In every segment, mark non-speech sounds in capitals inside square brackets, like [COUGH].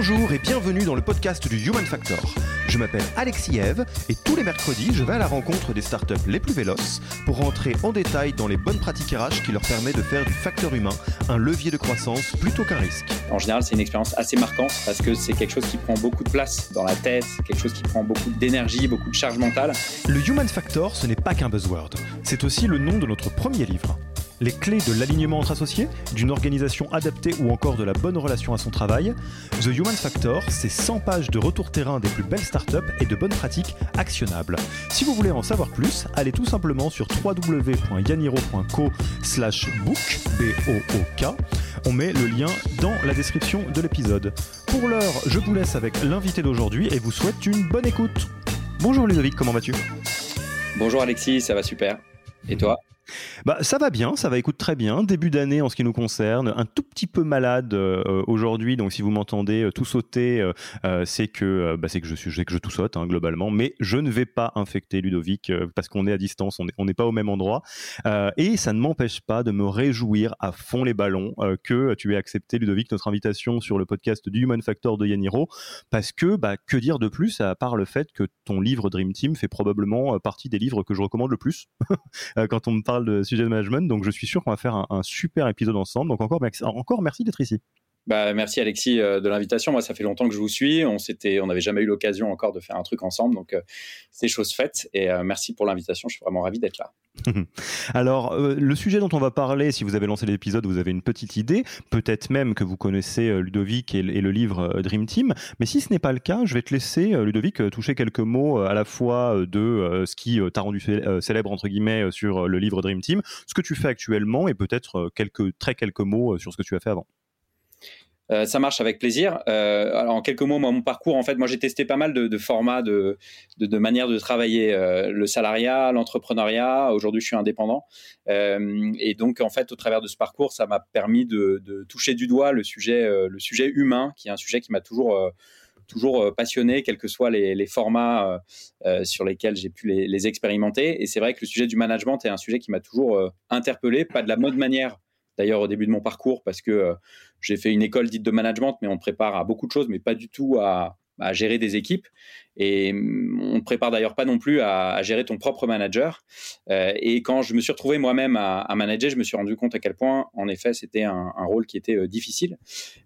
Bonjour et bienvenue dans le podcast du Human Factor. Je m'appelle Alexis Eve et tous les mercredis, je vais à la rencontre des startups les plus véloces pour rentrer en détail dans les bonnes pratiques RH qui leur permettent de faire du facteur humain un levier de croissance plutôt qu'un risque. En général, c'est une expérience assez marquante parce que c'est quelque chose qui prend beaucoup de place dans la tête, quelque chose qui prend beaucoup d'énergie, beaucoup de charge mentale. Le Human Factor, ce n'est pas qu'un buzzword, c'est aussi le nom de notre premier livre les clés de l'alignement entre associés, d'une organisation adaptée ou encore de la bonne relation à son travail. The Human Factor, c'est 100 pages de retour terrain des plus belles startups et de bonnes pratiques actionnables. Si vous voulez en savoir plus, allez tout simplement sur www.yaniro.co book, B-O-O-K. On met le lien dans la description de l'épisode. Pour l'heure, je vous laisse avec l'invité d'aujourd'hui et vous souhaite une bonne écoute. Bonjour Ludovic, comment vas-tu? Bonjour Alexis, ça va super. Et toi? Bah, ça va bien, ça va écoute très bien. Début d'année en ce qui nous concerne, un tout petit peu malade euh, aujourd'hui, donc si vous m'entendez euh, tout sauter, euh, c'est que bah, c'est que je suis, que je tout saute hein, globalement, mais je ne vais pas infecter Ludovic parce qu'on est à distance, on n'est pas au même endroit, et ça ne m'empêche pas de me réjouir à fond les ballons que tu aies accepté Ludovic notre invitation sur le podcast du Human Factor de Yaniro, parce que bah, que dire de plus à part le fait que ton livre Dream Team fait probablement partie des livres que je recommande le plus [LAUGHS] quand on me parle de sujet de management. Donc, je suis sûr qu'on va faire un, super épisode ensemble. Donc, encore, encore merci d'être ici. Bah, merci Alexis euh, de l'invitation. Moi, ça fait longtemps que je vous suis. On n'avait jamais eu l'occasion encore de faire un truc ensemble, donc euh, c'est chose faite. Et euh, merci pour l'invitation. Je suis vraiment ravi d'être là. [LAUGHS] Alors, le sujet dont on va parler, si vous avez lancé l'épisode, vous avez une petite idée. Peut-être même que vous connaissez Ludovic et, le livre Dream Team. Mais si ce n'est pas le cas, je vais te laisser, Ludovic, toucher quelques mots à la fois de ce qui t'a rendu célèbre entre guillemets sur le livre Dream Team, ce que tu fais actuellement, et peut-être très quelques mots sur ce que tu as fait avant. Euh, ça marche avec plaisir. Euh, alors en quelques mots, mon parcours, en fait, moi j'ai testé pas mal de, formats, de, manières de travailler, euh, le salariat, l'entrepreneuriat. Aujourd'hui, je suis indépendant, et donc en fait, au travers de ce parcours, ça m'a permis de, toucher du doigt le sujet, le sujet humain, qui est un sujet qui m'a toujours passionné, quels que soient les, formats sur lesquels j'ai pu les, expérimenter. Et c'est vrai que le sujet du management est un sujet qui m'a toujours interpellé, pas de la mode manière d'ailleurs au début de mon parcours parce que euh, j'ai fait une école dite de management, mais on prépare à beaucoup de choses, mais pas du tout à, gérer des équipes. Et mm, on ne prépare d'ailleurs pas non plus à, gérer ton propre manager. Euh, et quand je me suis retrouvé moi-même à, manager, je me suis rendu compte à quel point, en effet, c'était un, rôle qui était euh, difficile.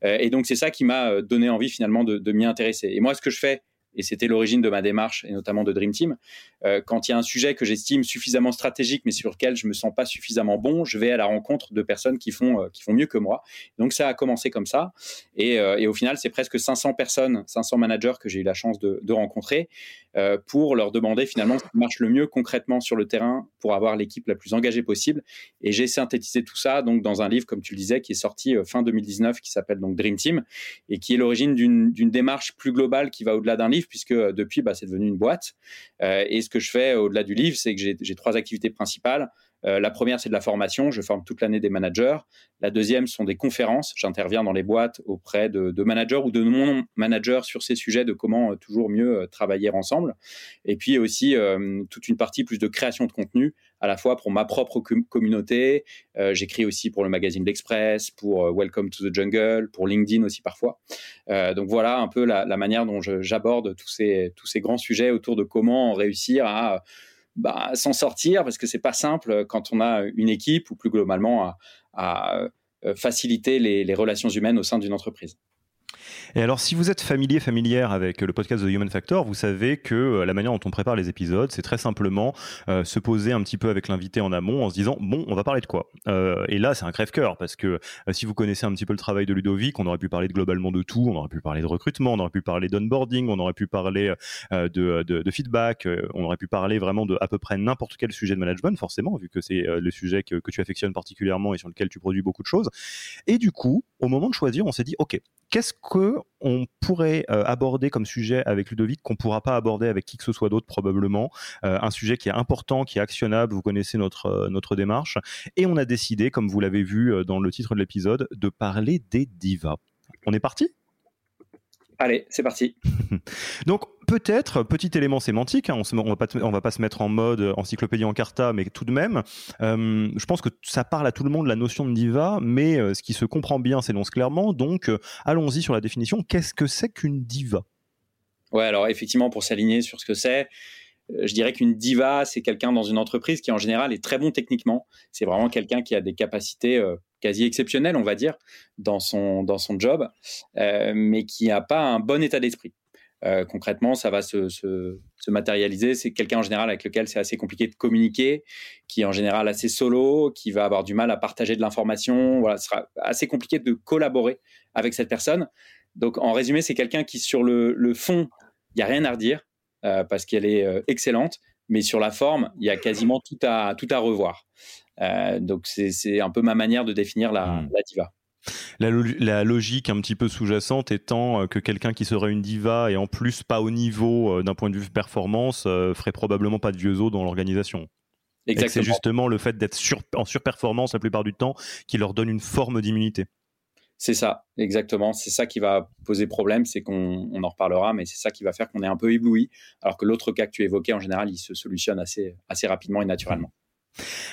et donc, c'est ça qui m'a donné envie finalement de, de m'y intéresser. Et moi, ce que je fais et c'était l'origine de ma démarche et notamment de Dream Team. Euh, quand il y a un sujet que j'estime suffisamment stratégique mais sur lequel je me sens pas suffisamment bon, je vais à la rencontre de personnes qui font euh, qui font mieux que moi. Donc ça a commencé comme ça et, euh, et au final c'est presque 500 personnes, 500 managers que j'ai eu la chance de, de rencontrer euh, pour leur demander finalement ce qui marche le mieux concrètement sur le terrain pour avoir l'équipe la plus engagée possible. Et j'ai synthétisé tout ça donc dans un livre comme tu le disais qui est sorti fin 2019 qui s'appelle donc Dream Team et qui est l'origine d'une démarche plus globale qui va au-delà d'un livre puisque euh, depuis, bah, c'est devenu une boîte. Euh, et ce que je fais au-delà du livre, c'est que j'ai trois activités principales. Euh, la première, c'est de la formation. Je forme toute l'année des managers. La deuxième sont des conférences. J'interviens dans les boîtes auprès de, managers ou de non-managers sur ces sujets de comment toujours mieux travailler ensemble. Et puis aussi toute une partie plus de création de contenu à la fois pour ma propre communauté. Euh, j'écris aussi pour le magazine L'Express, pour euh, Welcome to the Jungle, pour LinkedIn aussi parfois. Euh, donc voilà un peu la, manière dont j'aborde tous ces, tous ces grands sujets autour de comment réussir à bah, s'en sortir, parce que c'est pas simple quand on a une équipe ou plus globalement à, faciliter les relations humaines au sein d'une entreprise. Et alors, si vous êtes familier, familière avec le podcast The Human Factor, vous savez que euh, la manière dont on prépare les épisodes, c'est très simplement euh, se poser un petit peu avec l'invité en amont en se disant bon, on va parler de quoi? Euh, Et là, c'est un crève-cœur parce que si vous connaissez un petit peu le travail de Ludovic, on aurait pu parler globalement de tout, on aurait pu parler de recrutement, on aurait pu parler d'onboarding, on aurait pu parler de, de, feedback, on aurait pu parler vraiment de à peu près n'importe quel sujet de management, forcément, vu que c'est le sujet que, que tu affectionnes particulièrement et sur lequel tu produis beaucoup de choses. Et du coup, au moment de choisir, on s'est dit ok, qu'est-ce que on pourrait euh, aborder comme sujet avec Ludovic qu'on pourra pas aborder avec qui que ce soit d'autre probablement euh, un sujet qui est important qui est actionnable vous connaissez notre euh, notre démarche. Et on a décidé comme vous l'avez vu dans le titre de l'épisode de parler des divas. On est parti? Allez, c'est parti. [LAUGHS] Donc peut-être, petit élément sémantique, hein, on ne va, pas va pas se mettre en mode encyclopédie en carta, mais tout de même, euh, je pense que ça parle à tout le monde la notion de diva, mais euh, ce qui se comprend bien s'énonce clairement. Donc euh, allons-y sur la définition. Qu'est-ce que c'est qu'une diva? Ouais, alors effectivement, pour s'aligner sur ce que c'est, je dirais qu'une diva, c'est quelqu'un dans une entreprise qui en général est très bon techniquement. C'est vraiment quelqu'un qui a des capacités quasi exceptionnel, on va dire, dans son, dans son job, euh, mais qui n'a pas un bon état d'esprit. Euh, concrètement, ça va se, se, se matérialiser. C'est quelqu'un en général avec lequel c'est assez compliqué de communiquer, qui est en général assez solo, qui va avoir du mal à partager de l'information. Voilà, ce sera assez compliqué de collaborer avec cette personne. Donc, en résumé, c'est quelqu'un qui, sur le, le fond, il n'y a rien à redire euh, parce qu'elle est euh, excellente, mais sur la forme, il y a quasiment tout à, tout à revoir. Euh, donc c'est un peu ma manière de définir la, hmm. diva. La, logique un petit peu sous-jacente étant que quelqu'un qui serait une diva et en plus pas au niveau d'un point de vue performance ferait probablement pas de vieux os dans l'organisation. C'est justement le fait d'être en surperformance la plupart du temps qui leur donne une forme d'immunité. C'est ça, exactement. C'est ça qui va poser problème, c'est qu'on en reparlera, mais c'est ça qui va faire qu'on est un peu ébloui, alors que l'autre cas que tu évoquais, en général, il se solutionne assez, assez rapidement et naturellement.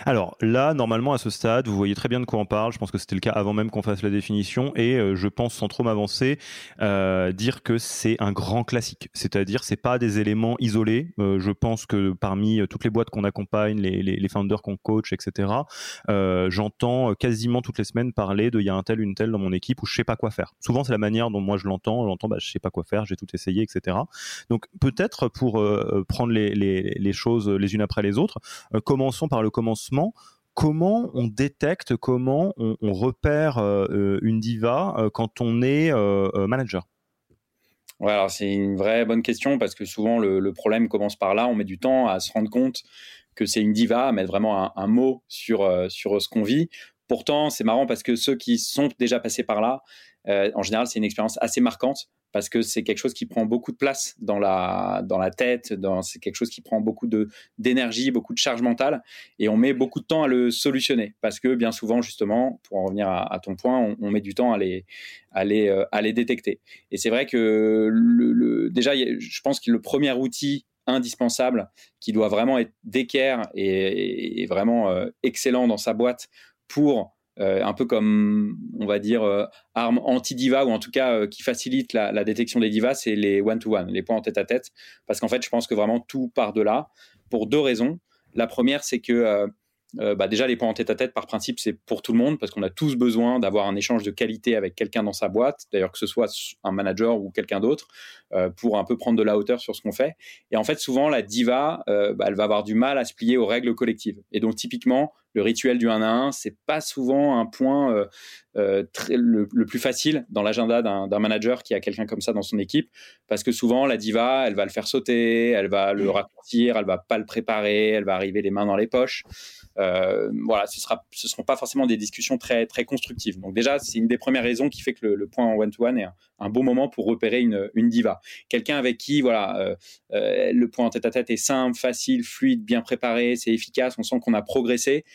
Alors là, normalement, à ce stade, vous voyez très bien de quoi on parle. Je pense que c'était le cas avant même qu'on fasse la définition. Et euh, je pense, sans trop m'avancer, euh, dire que c'est un grand classique. C'est-à-dire, c'est pas des éléments isolés. Euh, je pense que parmi toutes les boîtes qu'on accompagne, les, les, founders qu'on coach, etc., j'entends quasiment toutes les semaines parler de il y a un tel, une telle dans mon équipe où je sais pas quoi faire. Souvent, c'est la manière dont moi je l'entends. J'entends, bah, je sais pas quoi faire, j'ai tout essayé, etc. Donc peut-être pour prendre les, choses les unes après les autres, commençons par le commencement, comment on détecte, comment on, repère euh, euh, une diva euh, quand on est manager? Ouais, c'est une vraie bonne question parce que souvent le, problème commence par là. On met du temps à se rendre compte que c'est une diva, à mettre vraiment un, mot sur, sur ce qu'on vit. Pourtant, c'est marrant parce que ceux qui sont déjà passés par là, en général, c'est une expérience assez marquante parce que c'est quelque chose qui prend beaucoup de place dans la dans la tête, c'est quelque chose qui prend beaucoup d'énergie, beaucoup de charge mentale, et on met beaucoup de temps à le solutionner parce que bien souvent justement, pour en revenir à, ton point, on, met du temps à les à les euh, à les détecter. Et c'est vrai que déjà, je pense que le premier outil indispensable qui doit vraiment être d'équerre et, vraiment euh, excellent dans sa boîte pour euh, un peu comme, on va dire, euh, arme anti-diva, ou en tout cas euh, qui facilite la, détection des divas, c'est les one-to-one, les points en tête-à-tête. Parce qu'en fait, je pense que vraiment tout part de là, pour deux raisons. La première, c'est que bah déjà les points en tête à tête par principe c'est pour tout le monde parce qu'on a tous besoin d'avoir un échange de qualité avec quelqu'un dans sa boîte d'ailleurs que ce soit un manager ou quelqu'un d'autre pour un peu prendre de la hauteur sur ce qu'on fait et en fait souvent la diva bah, elle va avoir du mal à se plier aux règles collectives et donc typiquement le rituel du 1 à 1 c'est pas souvent un point très, le, plus facile dans l'agenda d'un manager qui a quelqu'un comme ça dans son équipe parce que souvent la diva elle va le faire sauter elle va le raccourcir elle va pas le préparer elle va arriver les mains dans les poches euh, voilà, ce sera, ce seront pas forcément des discussions très très constructives. Donc déjà, c'est une des premières raisons qui fait que le, point en one to one est un, bon moment pour repérer une, une diva. Quelqu'un avec qui, voilà, euh, euh, le point en tête à tête est simple, facile, fluide, bien préparé, c'est efficace, on sent qu'on a progressé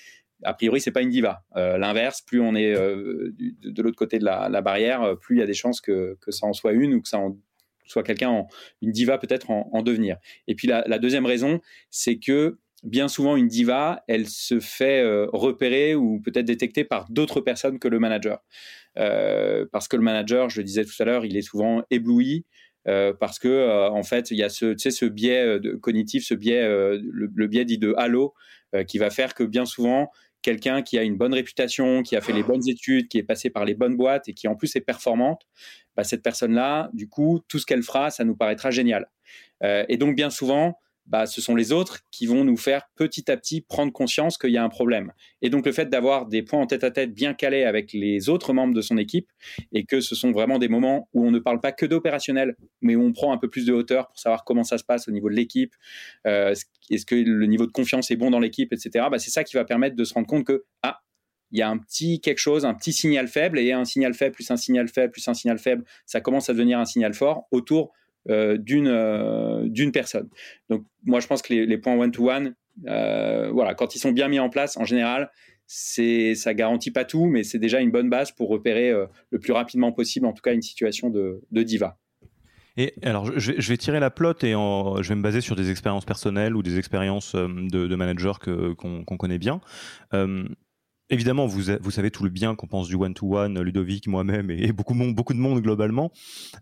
a priori, c'est pas une diva. L'inverse, plus on est de, l'autre côté de la, barrière, plus il y a des chances que, que, ça en soit une ou que ça soit quelqu'un, une diva peut-être en, devenir. Et puis la, deuxième raison, c'est que bien souvent une diva, elle se fait euh, repérer ou peut-être détecter par d'autres personnes que le manager. Euh, parce que le manager, je le disais tout à l'heure, il est souvent ébloui. Euh, parce que en fait il y a ce, ce biais cognitif, ce biais, le, biais dit de halo, qui va faire que bien souvent quelqu'un qui a une bonne réputation, qui a fait les bonnes études, qui est passé par les bonnes boîtes et qui en plus est performante, bah, cette personne-là, du coup, tout ce qu'elle fera, ça nous paraîtra génial. Euh, et donc bien souvent, bah, ce sont les autres qui vont nous faire petit à petit prendre conscience qu'il y a un problème. Et donc le fait d'avoir des points en tête à tête bien calés avec les autres membres de son équipe et que ce sont vraiment des moments où on ne parle pas que d'opérationnel, mais où on prend un peu plus de hauteur pour savoir comment ça se passe au niveau de l'équipe, euh, est-ce que le niveau de confiance est bon dans l'équipe, etc. Bah, c'est ça qui va permettre de se rendre compte que ah il y a un petit quelque chose, un petit signal faible, et un signal faible plus un signal faible plus un signal faible, ça commence à devenir un signal fort autour d'une euh, d'une personne. Donc moi je pense que les, points one to one, euh, voilà, quand ils sont bien mis en place, en général, c'est ça garantit pas tout, mais c'est déjà une bonne base pour repérer le plus rapidement possible, en tout cas une situation de, de diva. Et alors, je vais, tirer la plotte et je vais me baser sur des expériences personnelles ou des expériences de managers qu'on connaît bien. Évidemment, vous, vous savez tout le bien qu'on pense du one-to-one, Ludovic, moi-même et beaucoup, de monde globalement.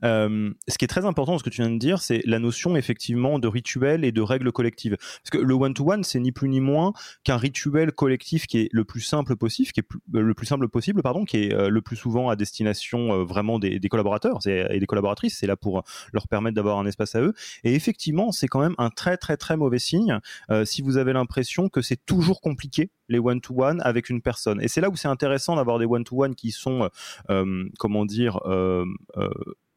Euh, ce qui est très important, ce que tu viens de dire, c'est la notion effectivement de rituel et de règles collectives. Parce que le one-to-one, c'est ni plus ni moins qu'un rituel collectif qui est le plus simple possible, qui est euh, le plus simple possible, pardon, qui est euh, le plus souvent à destination vraiment des, des collaborateurs et des collaboratrices. C'est là pour leur permettre d'avoir un espace à eux. Et effectivement, c'est quand même un très très très mauvais signe si vous avez l'impression que c'est toujours compliqué les one-to-one avec une personne. Et c'est là où c'est intéressant d'avoir des one-to-one qui sont, euh, euh, comment dire,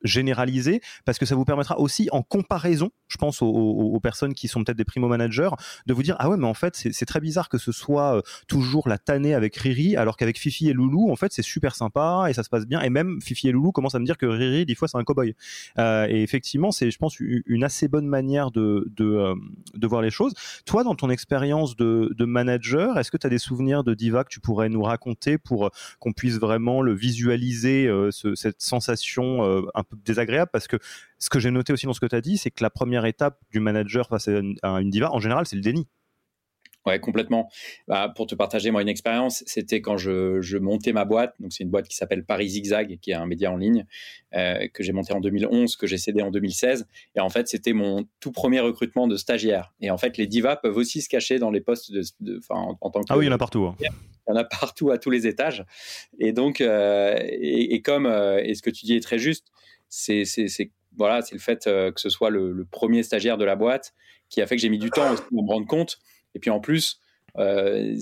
euh, généralisé parce que ça vous permettra aussi en comparaison, je pense aux, personnes qui sont peut-être des primo managers, de vous dire ah ouais mais en fait c'est très bizarre que ce soit euh, toujours la tannée avec Riri alors qu'avec Fifi et Loulou en fait c'est super sympa et ça se passe bien et même Fifi et Loulou commencent à me dire que Riri des fois c'est un cowboy euh, et effectivement c'est je pense une assez bonne manière de euh, de voir les choses. Toi dans ton expérience de, manager, est-ce que tu as des souvenirs de diva que tu pourrais nous raconter pour qu'on puisse vraiment le visualiser ce, cette sensation un peu désagréable parce que ce que j'ai noté aussi dans ce que tu as dit, c'est que la première étape du manager face à une, diva, en général, c'est le déni. Ouais, complètement. Bah, pour te partager moi une expérience, c'était quand je, montais ma boîte. Donc c'est une boîte qui s'appelle Paris Zigzag, qui est un média en ligne euh, que j'ai monté en 2011, que j'ai cédé en 2016. Et en fait, c'était mon tout premier recrutement de stagiaire. Et en fait, les divas peuvent aussi se cacher dans les postes de, en, tant que ah oui, il y en a partout. Hein. Il y en a partout à tous les étages. Et donc, euh, et, comme euh, et ce que tu dis est très juste, c'est voilà, c'est le fait euh, que ce soit le, premier stagiaire de la boîte qui a fait que j'ai mis du temps pour me rendre compte. Et puis en plus, euh,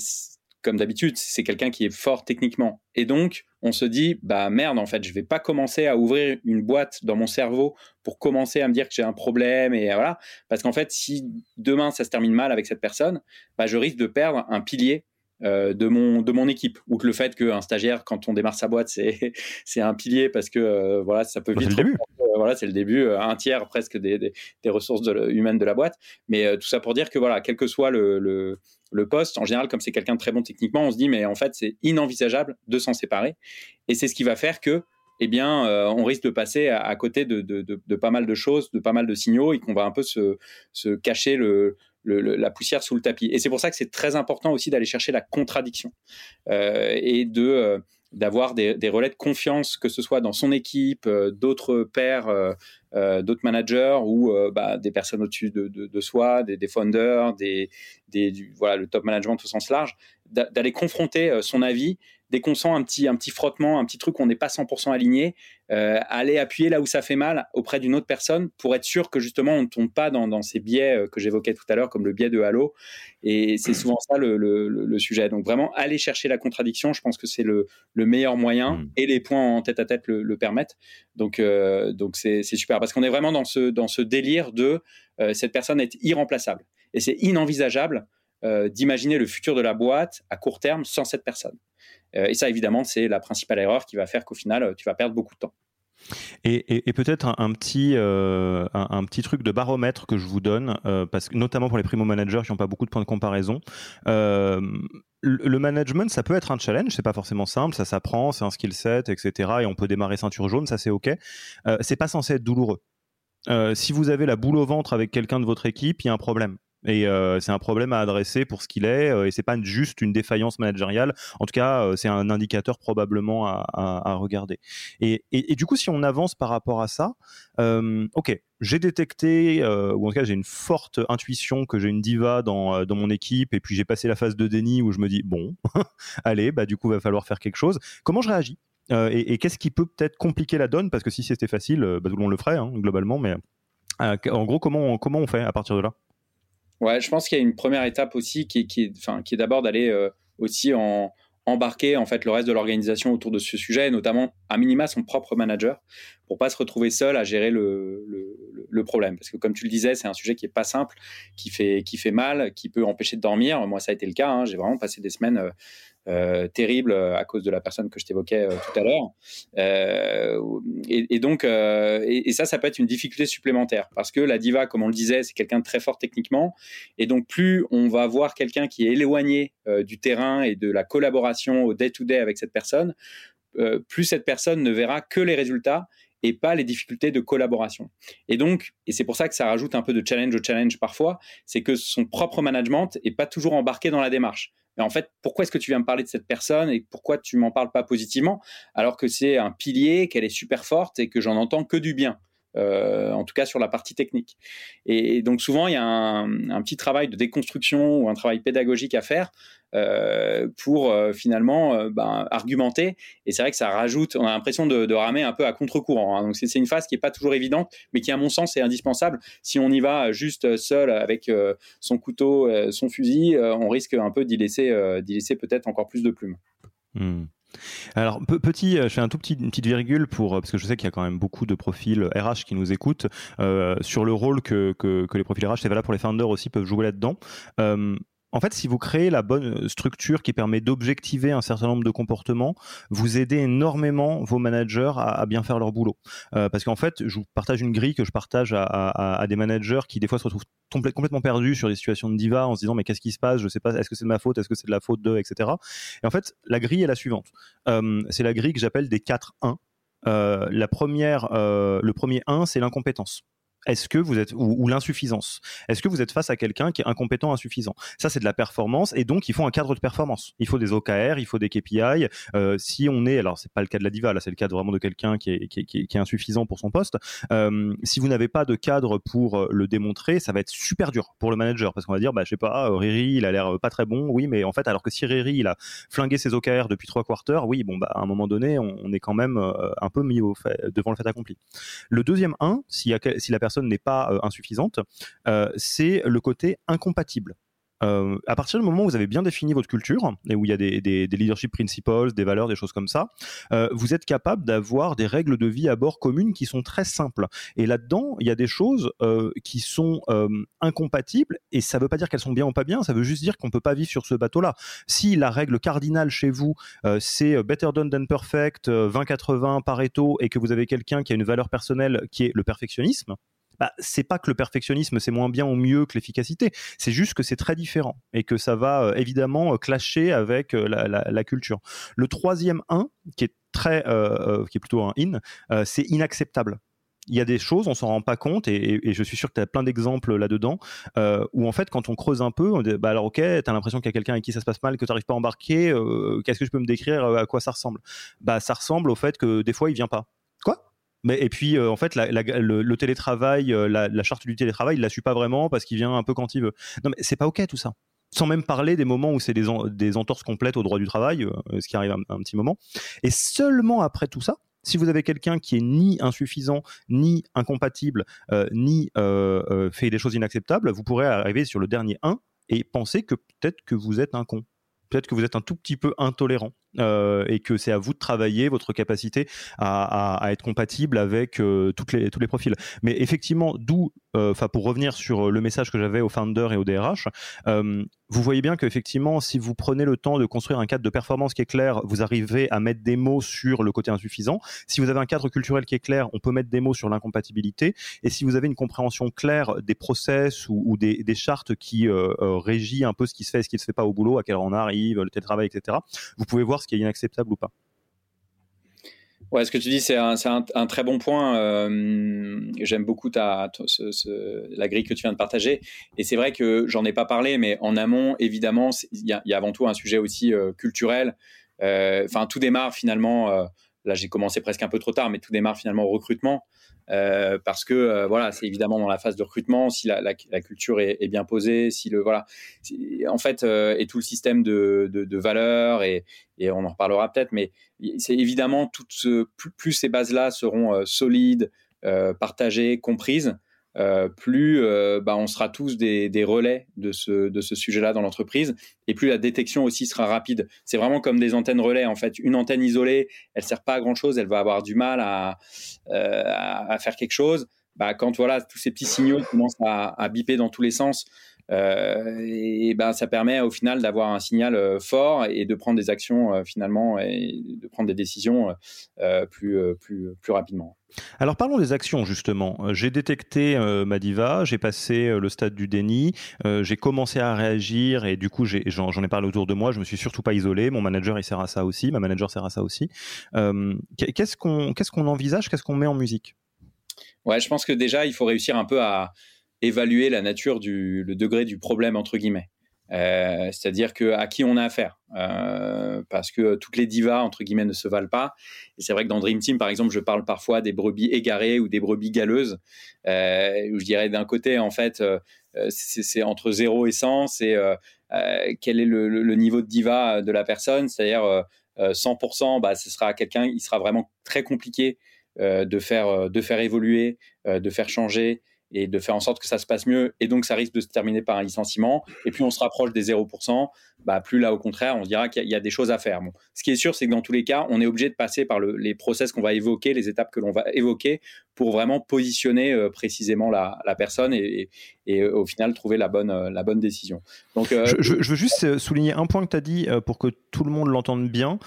comme d'habitude, c'est quelqu'un qui est fort techniquement. Et donc, on se dit, bah merde, en fait, je vais pas commencer à ouvrir une boîte dans mon cerveau pour commencer à me dire que j'ai un problème et voilà. Parce qu'en fait, si demain ça se termine mal avec cette personne, bah, je risque de perdre un pilier de mon de mon équipe. Ou que le fait qu'un stagiaire quand on démarre sa boîte c'est [LAUGHS] c'est un pilier parce que euh, voilà ça peut vite c'est le début. euh, voilà c'est le début un tiers presque des, des, ressources humaines de la boîte. Mais tout ça pour dire que voilà quel que soit le, le, poste en général comme c'est quelqu'un de très bon techniquement on se dit mais en fait c'est inenvisageable de s'en séparer. Et c'est ce qui va faire que eh bien, on risque de passer à, côté de, de, de, pas mal de choses, de pas mal de signaux, et qu'on va un peu se, se cacher le, la poussière sous le tapis. Et c'est pour ça que c'est très important aussi d'aller chercher la contradiction euh, et de euh, d'avoir des, relais de confiance, que ce soit dans son équipe, euh, d'autres pairs, d'autres managers ou bah, des personnes au-dessus de, soi, des, des founders, des, des voilà, le top management au sens large, d'aller confronter son avis dès qu'on sent un petit, un petit frottement, un petit truc qu'on n'est pas 100% aligné, euh, aller appuyer là où ça fait mal auprès d'une autre personne pour être sûr que justement on ne tombe pas dans, ces biais euh, que j'évoquais tout à l'heure, comme le biais de Halo. Et c'est souvent ça le, sujet. Donc vraiment, aller chercher la contradiction, je pense que c'est le, meilleur moyen mm. et les points en tête à tête le, permettent. Donc euh, donc c'est super parce qu'on est vraiment dans ce, dans ce délire de cette personne est irremplaçable. Et c'est inenvisageable d'imaginer le futur de la boîte à court terme sans cette personne. Et ça, évidemment, c'est la principale erreur qui va faire qu'au final, tu vas perdre beaucoup de temps. Et, peut-être un, petit, euh, un, petit truc de baromètre que je vous donne, parce que notamment pour les primo managers qui n'ont pas beaucoup de points de comparaison. le management, ça peut être un challenge, c'est pas forcément simple, ça s'apprend, c'est un skill set, etc. Et on peut démarrer ceinture jaune, ça c'est ok. c'est pas censé être douloureux. si vous avez la boule au ventre avec quelqu'un de votre équipe, il y a un problème. Et euh, c'est un problème à adresser pour ce qu'il est euh, et c'est pas juste une défaillance managériale. En tout cas euh, c'est un indicateur probablement à, regarder. Et, du coup si on avance par rapport à ça ok j'ai détecté ou en tout cas j'ai une forte intuition que j'ai une diva dans, dans mon équipe et puis j'ai passé la phase de déni où je me dis bon [LAUGHS] allez bah du coup va falloir faire quelque chose. Comment je réagis? Et, qu'est-ce qui peut peut-être compliquer la donne? Parce que si c'était facile bah, tout le monde le ferait hein, globalement mais en gros comment comment on fait à partir de là? Ouais, je pense qu'il y a une première étape aussi qui est, qui enfin, qui est d'abord d'aller euh, aussi embarquer en fait le reste de l'organisation autour de ce sujet, notamment à minima son propre manager, pour pas se retrouver seul à gérer le, problème. Parce que comme tu le disais, c'est un sujet qui est pas simple, qui fait qui fait mal, qui peut empêcher de dormir. Moi, ça a été le cas. Hein. J'ai vraiment passé des semaines euh, terrible euh, à cause de la personne que je t'évoquais euh, tout à l'heure. Et, donc, et, ça, ça peut être une difficulté supplémentaire parce que la diva, comme on le disait, c'est quelqu'un de très fort techniquement. Et donc, plus on va voir quelqu'un qui est éloigné du terrain et de la collaboration au day-to-day avec cette personne, plus cette personne ne verra que les résultats et pas les difficultés de collaboration. Et donc, et c'est pour ça que ça rajoute un peu de challenge au challenge parfois, c'est que son propre management est pas toujours embarqué dans la démarche. Mais en fait, pourquoi est-ce que tu viens me parler de cette personne et pourquoi tu m'en parles pas positivement alors que c'est un pilier, qu'elle est super forte et que j'en entends que du bien? Euh, en tout cas sur la partie technique. Et, donc souvent, il y a un, petit travail de déconstruction ou un travail pédagogique à faire euh, pour euh, finalement ben, argumenter. Et c'est vrai que ça rajoute, on a l'impression de, ramer un peu à contre-courant. Hein. Donc c'est une phase qui est pas toujours évidente, mais qui à mon sens est indispensable. Si on y va juste seul avec son couteau, son fusil, on risque un peu d'y laisser, laisser peut-être encore plus de plumes. Hmm. Alors petit, euh, je fais un tout petit petite virgule pour euh, parce que je sais qu'il y a quand même beaucoup de profils RH qui nous écoutent euh, sur le rôle que, les profils RH, c'est valable pour les founders aussi peuvent jouer là-dedans. Euh, en fait, si vous créez la bonne structure qui permet d'objectiver un certain nombre de comportements, vous aidez énormément vos managers à, bien faire leur boulot. Euh, parce qu'en fait, je vous partage une grille que je partage à, des managers qui des fois se retrouvent complètement perdus sur des situations de diva en se disant mais qu'est-ce qui se passe? Je sais pas, est-ce que c'est de ma faute? Est-ce que c'est de la faute de etc. Et en fait, la grille est la suivante. Euh, c'est la grille que j'appelle des 4-1. Euh, la première, le premier 1, c'est l'incompétence est-ce que vous êtes ou, l'insuffisance Est-ce que vous êtes face à quelqu'un qui est incompétent, insuffisant Ça, c'est de la performance et donc il faut un cadre de performance. Il faut des OKR, il faut des KPI. Euh, si on est, alors c'est pas le cas de la diva, là c'est le cas vraiment de quelqu'un qui est, insuffisant pour son poste. Euh, si vous n'avez pas de cadre pour euh, le démontrer, ça va être super dur pour le manager parce qu'on va dire, bah je sais pas, Riri, il a l'air pas très bon, oui, mais en fait, alors que si Riri il a flingué ses OKR depuis trois quarters, oui, bon bah à un moment donné, on, est quand même un peu mis devant le fait accompli. Le deuxième 1, si, si la personne n'est pas euh, insuffisante, euh, c'est le côté incompatible. Euh, à partir du moment où vous avez bien défini votre culture et où il y a des, leadership principles, des valeurs, des choses comme ça, vous êtes capable d'avoir des règles de vie à bord communes qui sont très simples. Et là-dedans, il y a des choses qui sont incompatibles et ça ne veut pas dire qu'elles sont bien ou pas bien, ça veut juste dire qu'on peut pas vivre sur ce bateau-là. Si la règle cardinale chez vous, c'est better done than perfect, 20-80 Pareto, et que vous avez quelqu'un qui a une valeur personnelle qui est le perfectionnisme, bah, c'est pas que le perfectionnisme c'est moins bien ou mieux que l'efficacité, c'est juste que c'est très différent et que ça va euh, évidemment euh, clasher avec euh, la, culture. Le troisième 1, qui est très, qui est plutôt un in, c'est inacceptable il y a des choses, on s'en rend pas compte, et, je suis sûr que tu as plein d'exemples là-dedans, où en fait, quand on creuse un peu, on dit, bah alors ok, tu as l'impression qu'il y a quelqu'un avec qui ça se passe mal, que tu n'arrives pas à embarquer, qu'est-ce que je peux me décrire, à quoi ça ressemble? Bah ça ressemble au fait que des fois, il vient pas. Mais et puis euh, en fait le, télétravail, euh, la, charte du télétravail, il la suit pas vraiment parce qu'il vient un peu quand il veut. Non mais c'est pas ok tout ça. Sans même parler des moments où c'est des, en, des entorses complètes au droit du travail, euh, ce qui arrive un, un, petit moment. Et seulement après tout ça, si vous avez quelqu'un qui est ni insuffisant, ni incompatible, ni fait des choses inacceptables, vous pourrez arriver sur le dernier 1 et penser que peut-être que vous êtes un con. Peut-être que vous êtes un tout petit peu intolérant euh, et que c'est à vous de travailler votre capacité à, être compatible avec euh, toutes les, tous les profils. Mais effectivement, d'où, euh, enfin pour revenir sur le message que j'avais aux founders et aux DRH, vous voyez bien qu'effectivement, si vous prenez le temps de construire un cadre de performance qui est clair, vous arrivez à mettre des mots sur le côté insuffisant. Si vous avez un cadre culturel qui est clair, on peut mettre des mots sur l'incompatibilité. Et si vous avez une compréhension claire des process ou, des, chartes qui régit un peu ce qui se fait et ce qui ne se fait pas au boulot, à quelle heure on arrive, le télétravail, etc., vous pouvez voir ce qui est inacceptable ou pas. Ouais, ce que tu dis, c'est un, très bon point. Euh, j'aime beaucoup la grille que tu viens de partager. Et c'est vrai que j'en ai pas parlé, mais en amont, évidemment, il y, a avant tout un sujet aussi euh, culturel. Euh, enfin, tout démarre finalement. là, j'ai commencé presque un peu trop tard, mais tout démarre finalement au recrutement. Euh, parce que euh, voilà, c'est évidemment dans la phase de recrutement, si la, la, la culture est, est, bien posée, si le voilà, en fait, euh, et tout le système de, de, de valeurs et, et, on en reparlera peut-être, mais c'est évidemment toutes plus, plus, ces bases-là seront solides, partagées, comprises, euh, plus euh, bah, on sera tous des, relais de ce, sujet-là dans l'entreprise, et plus la détection aussi sera rapide. C'est vraiment comme des antennes relais, en fait. Une antenne isolée, elle sert pas à grand-chose, elle va avoir du mal à, euh, faire quelque chose. Bah, quand voilà, tous ces petits signaux commencent à, à biper dans tous les sens, euh, et ben ça permet au final d'avoir un signal euh, fort et de prendre des actions euh, finalement et de prendre des décisions plus, plus, plus rapidement. Alors parlons des actions justement. J'ai détecté ma diva, j'ai passé le stade du déni, j'ai commencé à réagir et du coup j'en ai parlé autour de moi. Je me suis surtout pas isolé. Mon manager il sert à ça aussi, ma manager sert à ça aussi. qu'est-ce qu'on qu'est-ce qu'on envisage, qu'est-ce qu'on met en musique? Ouais, je pense que déjà il faut réussir un peu à évaluer la nature du le degré du problème entre guillemets. Euh, c'est-à-dire que à qui on a affaire, euh, parce que toutes les divas entre guillemets ne se valent pas. Et c'est vrai que dans Dream Team, par exemple, je parle parfois des brebis égarées ou des brebis galeuses, euh, où je dirais d'un côté en fait c'est entre 0 et 100, c'est quel est le, niveau de diva de la personne, c'est-à-dire 100%, bah, ce sera quelqu'un, il sera vraiment très compliqué de faire de faire évoluer, de faire changer et de faire en sorte que ça se passe mieux. Et donc, ça risque de se terminer par un licenciement. Et plus on se rapproche des 0%, bah, plus là, au contraire, on se dira qu'il y, a des choses à faire. Bon. Ce qui est sûr, c'est que dans tous les cas, on est obligé de passer par le, les process qu'on va évoquer, les étapes que l'on va évoquer pour vraiment positionner euh, précisément la, personne et, et, euh, au final trouver la bonne, euh, la bonne décision. Donc, je, je, veux juste souligner un point que tu as dit pour que tout le monde l'entende bien.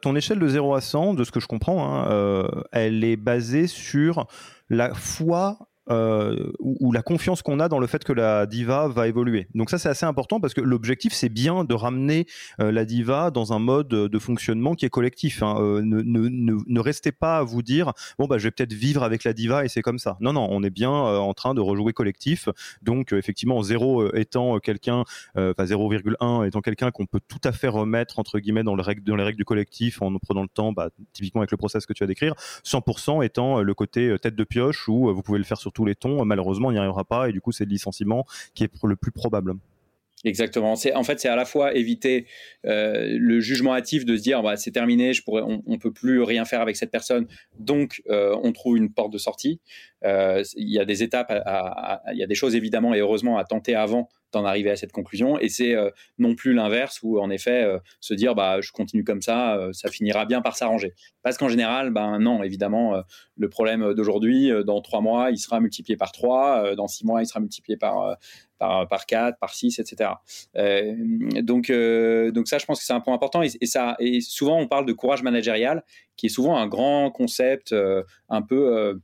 ton échelle de 0 à 100, de ce que je comprends, hein, elle est basée sur la foi euh, ou, la confiance qu'on a dans le fait que la diva va évoluer. Donc ça c'est assez important parce que l'objectif c'est bien de ramener euh, la diva dans un mode de fonctionnement qui est collectif. Hein. Euh, ne, ne, ne, restez pas à vous dire bon bah je vais peut-être vivre avec la diva et c'est comme ça. Non non, on est bien en train de rejouer collectif. Donc effectivement 0 étant quelqu'un, enfin 0,1 étant quelqu'un qu'on peut tout à fait remettre entre guillemets dans, les règles du collectif en prenant le temps, bah, typiquement avec le process que tu vas décrire. 100% étant le côté tête de pioche où vous pouvez le faire sur tous les tons. Malheureusement, il n'y arrivera pas et du coup, c'est le licenciement qui est le plus probable. Exactement. C'est en fait c'est à la fois éviter euh, le jugement hâtif de se dire bah, c'est terminé, je pourrais, on, on, peut plus rien faire avec cette personne, donc euh, on trouve une porte de sortie. Euh, il y a des étapes, il y a des choses évidemment et heureusement à tenter avant d'en arriver à cette conclusion. Et c'est euh, non plus l'inverse où en effet euh, se dire bah je continue comme ça, euh, ça finira bien par s'arranger. Parce qu'en général, ben non, évidemment, le problème d'aujourd'hui, dans trois mois, il sera multiplié par trois, dans six mois, il sera multiplié par par, par 4, par 6, etc. donc, donc ça, je pense que c'est un point important. Et, ça, et souvent, on parle de courage managérial, qui est souvent un grand concept un peu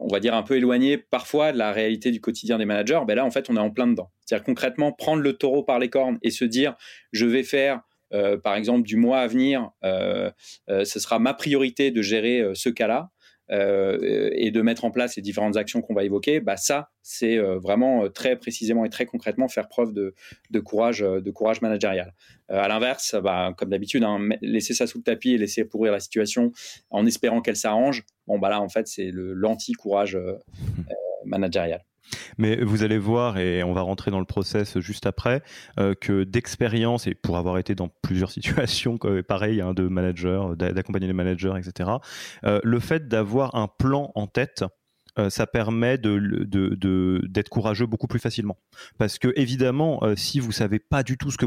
on va dire un peu éloigné parfois de la réalité du quotidien des managers, ben là en fait on est en plein dedans. C'est-à-dire concrètement prendre le taureau par les cornes et se dire je vais faire euh, par exemple du mois à venir, euh, euh, ce sera ma priorité de gérer ce cas-là. Et de mettre en place les différentes actions qu'on va évoquer, bah ça, c'est vraiment très précisément et très concrètement faire preuve de, courage, de courage managérial. à l'inverse, bah, comme d'habitude, hein, laisser ça sous le tapis et laisser pourrir la situation en espérant qu'elle s'arrange, bon bah là, en fait, c'est l'anti-courage managérial. Mais vous allez voir, et on va rentrer dans le process juste après, euh, que d'expérience, et pour avoir été dans plusieurs [LAUGHS] situations, pareil, hein, de manager, d'accompagner les managers, etc., euh, le fait d'avoir un plan en tête, euh, ça permet de, d'être courageux beaucoup plus facilement. Parce que évidemment, si vous savez pas du tout ce que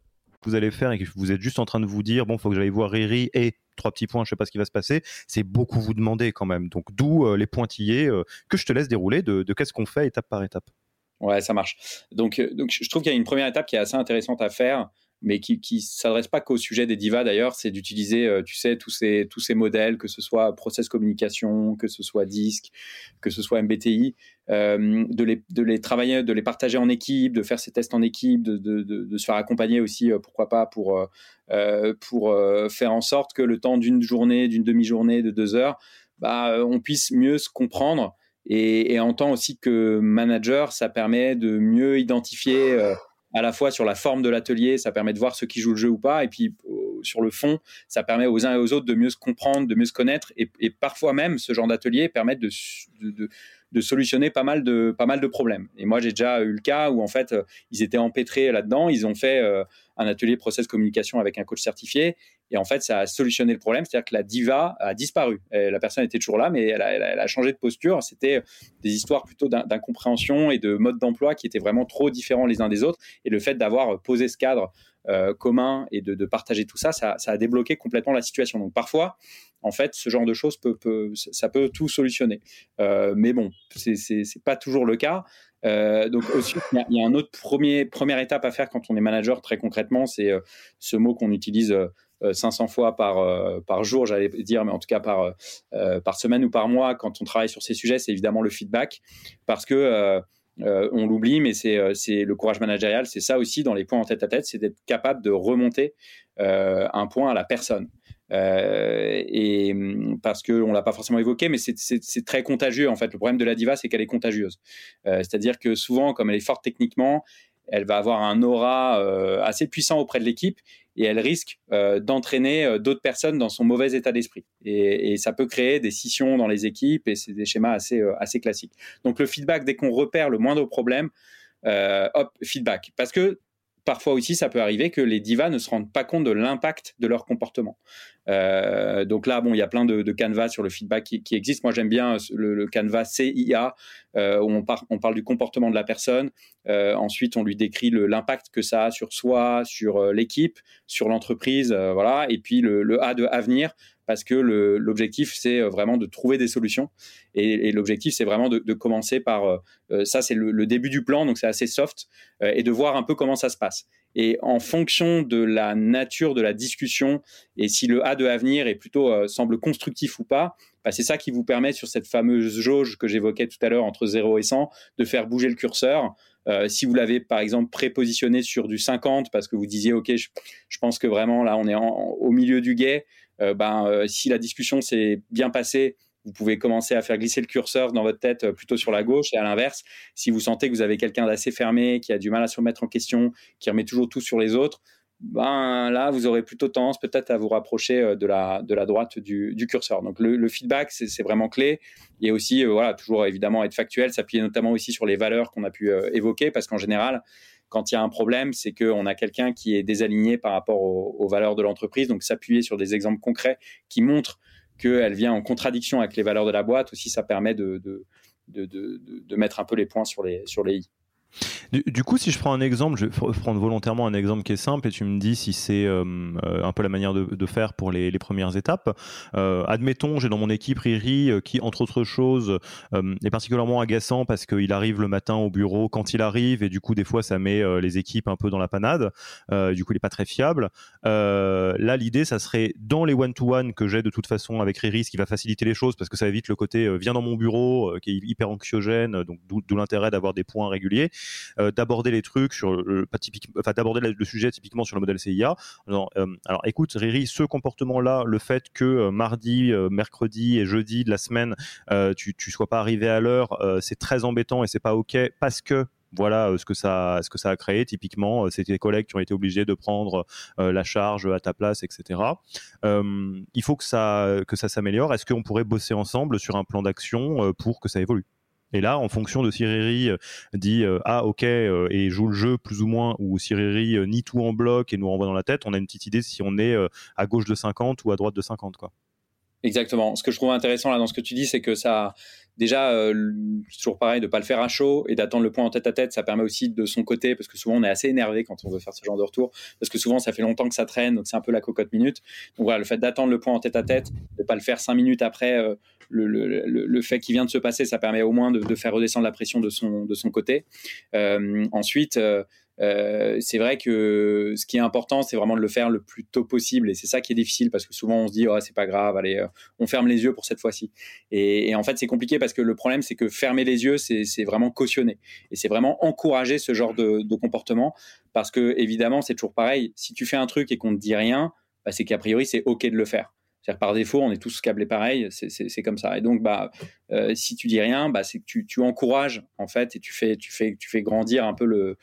vous allez faire et que vous êtes juste en train de vous dire bon, faut que j'aille voir Riri et trois petits points, je sais pas ce qui va se passer. C'est beaucoup vous demander quand même. Donc d'où les pointillés que je te laisse dérouler de, de qu'est-ce qu'on fait étape par étape. Ouais, ça marche. Donc, donc je trouve qu'il y a une première étape qui est assez intéressante à faire mais qui ne s'adresse pas qu'au sujet des divas d'ailleurs, c'est d'utiliser, euh, tu sais, tous ces, tous ces modèles, que ce soit process communication, que ce soit disque, que ce soit MBTI, euh, de, les, de les travailler, de les partager en équipe, de faire ces tests en équipe, de, de, de, se faire accompagner aussi, euh, pourquoi pas, pour, pour faire en sorte que le temps d'une journée, d'une demi-journée, de deux heures, bah, on puisse mieux se comprendre. Et, et en tant aussi que manager, ça permet de mieux identifier à la fois sur la forme de l'atelier, ça permet de voir ceux qui jouent le jeu ou pas, et puis sur le fond, ça permet aux uns et aux autres de mieux se comprendre, de mieux se connaître, et, parfois même ce genre d'atelier permet de, solutionner pas mal de, pas mal de problèmes. Et moi, j'ai déjà eu le cas où en fait, ils étaient empêtrés là-dedans, ils ont fait euh, un atelier process communication avec un coach certifié, et en fait, ça a solutionné le problème, c'est-à-dire que la diva a disparu. la personne était toujours là, mais elle a, changé de posture. C'était des histoires plutôt d'incompréhension et de mode d'emploi qui étaient vraiment trop différents les uns des autres. Et le fait d'avoir posé ce cadre euh, commun et de, partager tout ça, ça, a débloqué complètement la situation. Donc parfois, en fait, ce genre de choses peut, ça peut tout solutionner. Euh, mais bon, c'est pas toujours le cas. Euh, donc aussi, il y, a un autre premier première étape à faire quand on est manager très concrètement, c'est ce mot qu'on utilise 500 euh, fois par, euh, par jour, j'allais dire, mais en tout cas par, euh, par semaine ou par mois quand on travaille sur ces sujets, c'est évidemment le feedback. Parce que on l'oublie, mais c'est le courage managérial, c'est ça aussi dans les points en tête à tête, c'est d'être capable de remonter un point à la personne. Et parce que on l'a pas forcément évoqué, mais c'est très contagieux en fait. Le problème de la diva, c'est qu'elle est contagieuse. C'est-à-dire que souvent, comme elle est forte techniquement, elle va avoir un aura assez puissant auprès de l'équipe et elle risque euh, d'entraîner euh, d'autres personnes dans son mauvais état d'esprit. Et, ça peut créer des scissions dans les équipes et c'est des schémas euh, assez classiques. Donc le feedback, dès qu'on repère le moindre problème, hop, feedback. Parce que parfois aussi, ça peut arriver que les divas ne se rendent pas compte de l'impact de leur comportement. Euh, donc là, bon, il y a plein de, de canevas sur le feedback qui, qui existent. Moi, j'aime bien le, le, canevas CIA, euh, où on, parle du comportement de la personne. Euh, ensuite, on lui décrit l'impact que ça a sur soi, sur euh, l'équipe, sur l'entreprise, euh, voilà. Et puis le, A de avenir, parce que l'objectif, c'est vraiment de trouver des solutions. Et, l'objectif, c'est vraiment de, commencer par ça, c'est le, début du plan, donc c'est assez soft, et de voir un peu comment ça se passe. Et en fonction de la nature de la discussion et si le A de avenir est plutôt euh, semble constructif ou pas, bah c'est ça qui vous permet sur cette fameuse jauge que j'évoquais tout à l'heure entre 0 et 100 de faire bouger le curseur. Euh, si vous l'avez par exemple prépositionné sur du 50 parce que vous disiez ok je, pense que vraiment là on est au milieu du guet, euh, ben si la discussion s'est bien passée vous pouvez commencer à faire glisser le curseur dans votre tête euh, plutôt sur la gauche et à l'inverse, si vous sentez que vous avez quelqu'un d'assez fermé, qui a du mal à se remettre en question, qui remet toujours tout sur les autres, ben là, vous aurez plutôt tendance peut-être à vous rapprocher euh, de la, de la droite du, curseur. Donc le, feedback, c'est vraiment clé. Et aussi, euh, voilà, toujours évidemment être factuel, s'appuyer notamment aussi sur les valeurs qu'on a pu évoquer, parce qu'en général, quand il y a un problème, c'est qu'on a quelqu'un qui est désaligné par rapport aux valeurs de l'entreprise. Donc s'appuyer sur des exemples concrets qui montrent qu'elle vient en contradiction avec les valeurs de la boîte, aussi ça permet de, de, mettre un peu les points sur les, sur les i. Du, coup, si je prends un exemple, je vais prendre volontairement un exemple qui est simple et tu me dis si c'est euh, euh, un peu la manière de, faire pour les, premières étapes. Euh, admettons, j'ai dans mon équipe Riri qui, entre autres choses, est particulièrement agaçant parce qu'il arrive le matin au bureau quand il arrive et du coup, des fois, ça met les équipes un peu dans la panade. du coup, il est pas très fiable. là, l'idée, ça serait dans les one-to-one que j'ai de toute façon avec Riri, ce qui va faciliter les choses parce que ça évite le côté viens dans mon bureau qui est hyper anxiogène, donc d'où l'intérêt d'avoir des points réguliers. Euh, d'aborder les trucs sur le, pas enfin d'aborder le sujet typiquement sur le modèle CIA. Alors, euh, alors écoute Riri, ce comportement-là, le fait que euh, mardi, mercredi et jeudi de la semaine, tu tu sois pas arrivé à l'heure, c'est très embêtant et c'est pas ok parce que voilà ce que ça ce que ça a créé typiquement c'est tes collègues qui ont été obligés de prendre la charge à ta place etc il faut que ça que ça s'améliore. Est-ce qu'on pourrait bosser ensemble sur un plan d'action pour que ça évolue? Et là, en fonction de si Riri euh, dit euh, ah ok euh, et joue le jeu plus ou moins, ou si Riri nie tout en bloc et nous renvoie dans la tête, on a une petite idée si on est à gauche de 50 ou à droite de 50 quoi. Exactement. Ce que je trouve intéressant là dans ce que tu dis, c'est que ça, déjà, euh, toujours pareil, de pas le faire à chaud et d'attendre le point en tête à tête, ça permet aussi de son côté, parce que souvent on est assez énervé quand on veut faire ce genre de retour, parce que souvent ça fait longtemps que ça traîne, donc c'est un peu la cocotte minute. Donc voilà, le fait d'attendre le point en tête à tête, de pas le faire cinq minutes après euh, le, fait qui vient de se passer, ça permet au moins de, de, faire redescendre la pression de son, de son côté. Euh, ensuite, euh, c'est vrai que ce qui est important, c'est vraiment de le faire le plus tôt possible. Et c'est ça qui est difficile parce que souvent on se dit, oh, c'est pas grave, allez, euh, on ferme les yeux pour cette fois-ci. Et, en fait, c'est compliqué parce que le problème, c'est que fermer les yeux, c'est vraiment cautionner. Et c'est vraiment encourager ce genre de, comportement parce que, évidemment, c'est toujours pareil. Si tu fais un truc et qu'on ne dit rien, bah, c'est qu'a priori, c'est OK de le faire. C'est-à-dire par défaut, on est tous câblés pareil, c'est comme ça. Et donc, bah, euh, si tu dis rien, bah, c'est que tu, tu, encourages en fait et tu fais grandir un peu le,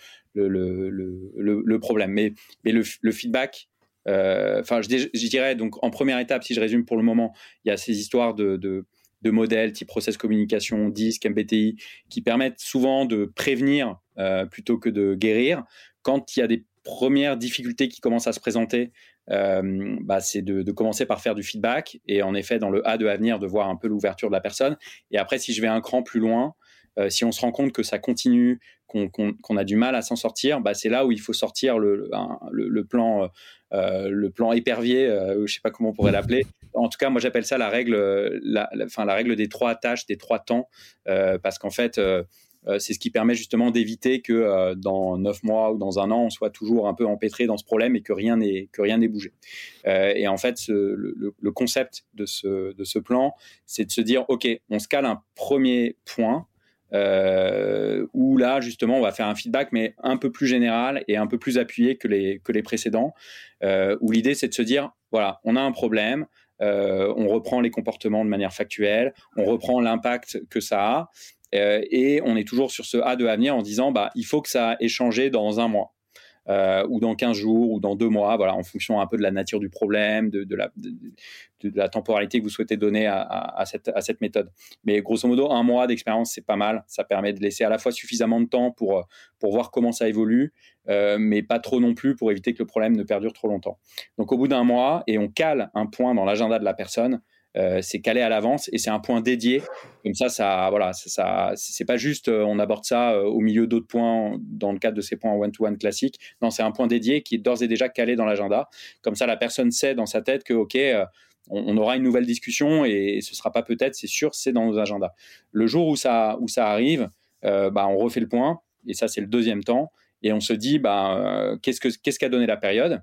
le, problème. Mais, le, feedback, euh, enfin, je, dirais donc en première étape, si je résume pour le moment, il y a ces histoires de, de, modèles type process communication, DISC, MBTI, qui permettent souvent de prévenir euh, plutôt que de guérir. Quand il y a des premières difficultés qui commencent à se présenter, euh, bah, c'est de, de, commencer par faire du feedback et en effet dans le A de avenir de voir un peu l'ouverture de la personne. Et après, si je vais un cran plus loin, euh, si on se rend compte que ça continue, qu'on a du mal à s'en sortir, bah, c'est là où il faut sortir le, euh, le plan épervier, euh, je sais pas comment on pourrait l'appeler. En tout cas, moi j'appelle ça la règle, des trois tâches, des trois temps, euh, parce qu'en fait, euh, euh, c'est ce qui permet justement d'éviter que dans neuf mois ou dans un an, on soit toujours un peu empêtré dans ce problème et que rien n'est que bougé. et en fait, le, concept de ce de ce plan, c'est de se dire, ok, on se cale un premier point euh, où là justement on va faire un feedback mais un peu plus général et un peu plus appuyé que les que les précédents euh, où l'idée c'est de se dire voilà on a un problème euh, on reprend les comportements de manière factuelle on reprend l'impact que ça a euh, et on est toujours sur ce A de avenir en disant bah il faut que ça ait changé dans un mois euh, ou dans 15 jours, ou dans deux mois, voilà, en fonction un peu de la nature du problème, de, la, temporalité que vous souhaitez donner à, cette, méthode. Mais grosso modo, un mois d'expérience, c'est pas mal. Ça permet de laisser à la fois suffisamment de temps pour, pour voir comment ça évolue, euh, mais pas trop non plus pour éviter que le problème ne perdure trop longtemps. Donc au bout d'un mois, et on cale un point dans l'agenda de la personne, euh, c'est calé à l'avance et c'est un point dédié. Comme ça, ça, voilà, ça, c'est pas juste euh, on aborde ça euh, au milieu d'autres points dans le cadre de ces points one-to-one classiques. Non, c'est un point dédié qui est d'ores et déjà calé dans l'agenda. Comme ça, la personne sait dans sa tête que ok, on, aura une nouvelle discussion et, ce sera pas peut-être, c'est sûr, c'est dans nos agendas. Le jour où ça, où ça arrive, bah, on refait le point et ça, c'est le deuxième temps et on se dit bah, qu'est-ce que qu'est-ce qu'a donné la période?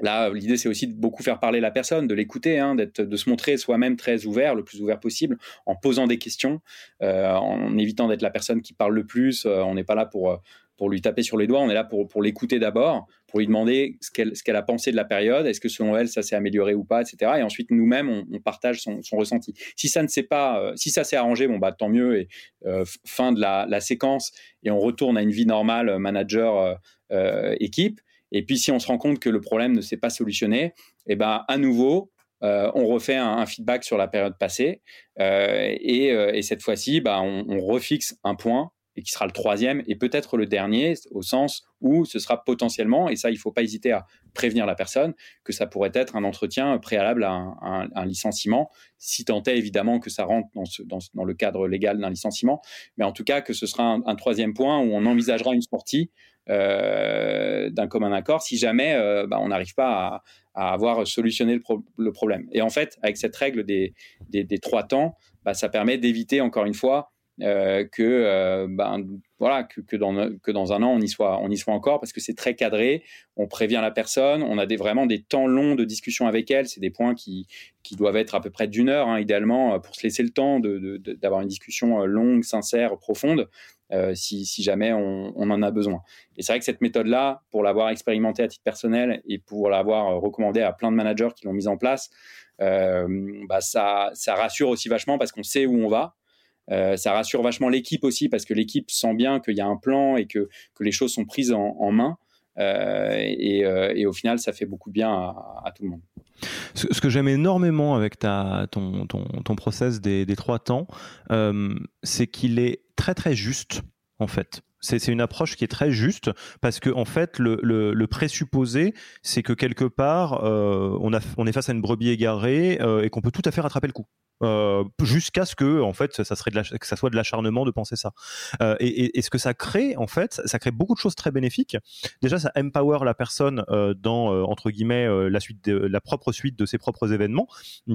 Là, l'idée, c'est aussi de beaucoup faire parler la personne, de l'écouter, hein, de se montrer soi-même très ouvert, le plus ouvert possible, en posant des questions, euh, en évitant d'être la personne qui parle le plus. Euh, on n'est pas là pour, euh, pour lui taper sur les doigts, on est là pour, pour l'écouter d'abord, pour lui demander ce qu'elle, ce qu'elle a pensé de la période, est-ce que selon elle, ça s'est amélioré ou pas, etc. Et ensuite, nous-mêmes, on, partage son, ressenti. Si ça ne s'est pas, si ça s'est arrangé, bon, bah, tant mieux, et fin de la, la, séquence, et on retourne à une vie normale, manager, équipe. Et puis, si on se rend compte que le problème ne s'est pas solutionné, eh ben, à nouveau, euh, on refait un, feedback sur la période passée. Euh, et, euh, et, cette fois-ci, bah, on, on, refixe un point et qui sera le troisième et peut-être le dernier, au sens où ce sera potentiellement, et ça, il faut pas hésiter à prévenir la personne, que ça pourrait être un entretien préalable à un, licenciement, si tant est évidemment que ça rentre dans, dans, le cadre légal d'un licenciement, mais en tout cas que ce sera un, troisième point où on envisagera une sortie d'un commun accord si jamais euh, bah, on n'arrive pas à, avoir solutionné le, pro le, problème. Et en fait, avec cette règle des, trois temps, bah, ça permet d'éviter encore une fois euh, que, euh, ben, voilà, que, dans, un an, on y soit, encore, parce que c'est très cadré, on prévient la personne, on a des, vraiment des temps longs de discussion avec elle, c'est des points qui, doivent être à peu près d'une heure, hein, idéalement, pour se laisser le temps d'avoir une discussion euh, longue, sincère, profonde, euh, si, jamais on, en a besoin. Et c'est vrai que cette méthode-là, pour l'avoir expérimentée à titre personnel et pour l'avoir recommandée à plein de managers qui l'ont mise en place, euh, bah ça, rassure aussi vachement parce qu'on sait où on va, euh, ça rassure vachement l'équipe aussi parce que l'équipe sent bien qu'il y a un plan et que, que les choses sont prises en, main. Euh, et, euh, au final, ça fait beaucoup bien à, tout le monde. Ce, que j'aime énormément avec ton, ton, process des, trois temps, euh, c'est qu'il est très très juste en fait. C'est une approche qui est très juste parce que en fait, le, présupposé, c'est que quelque part, euh, on est face à une brebis égarée euh, et qu'on peut tout à fait rattraper le coup. Euh, jusqu'à ce que en fait ça serait que ça soit de l'acharnement de penser ça. Euh, et, ce que ça crée en fait ça crée beaucoup de choses très bénéfiques. Déjà ça empower la personne euh, dans entre guillemets la suite de, la propre suite de ses propres événements.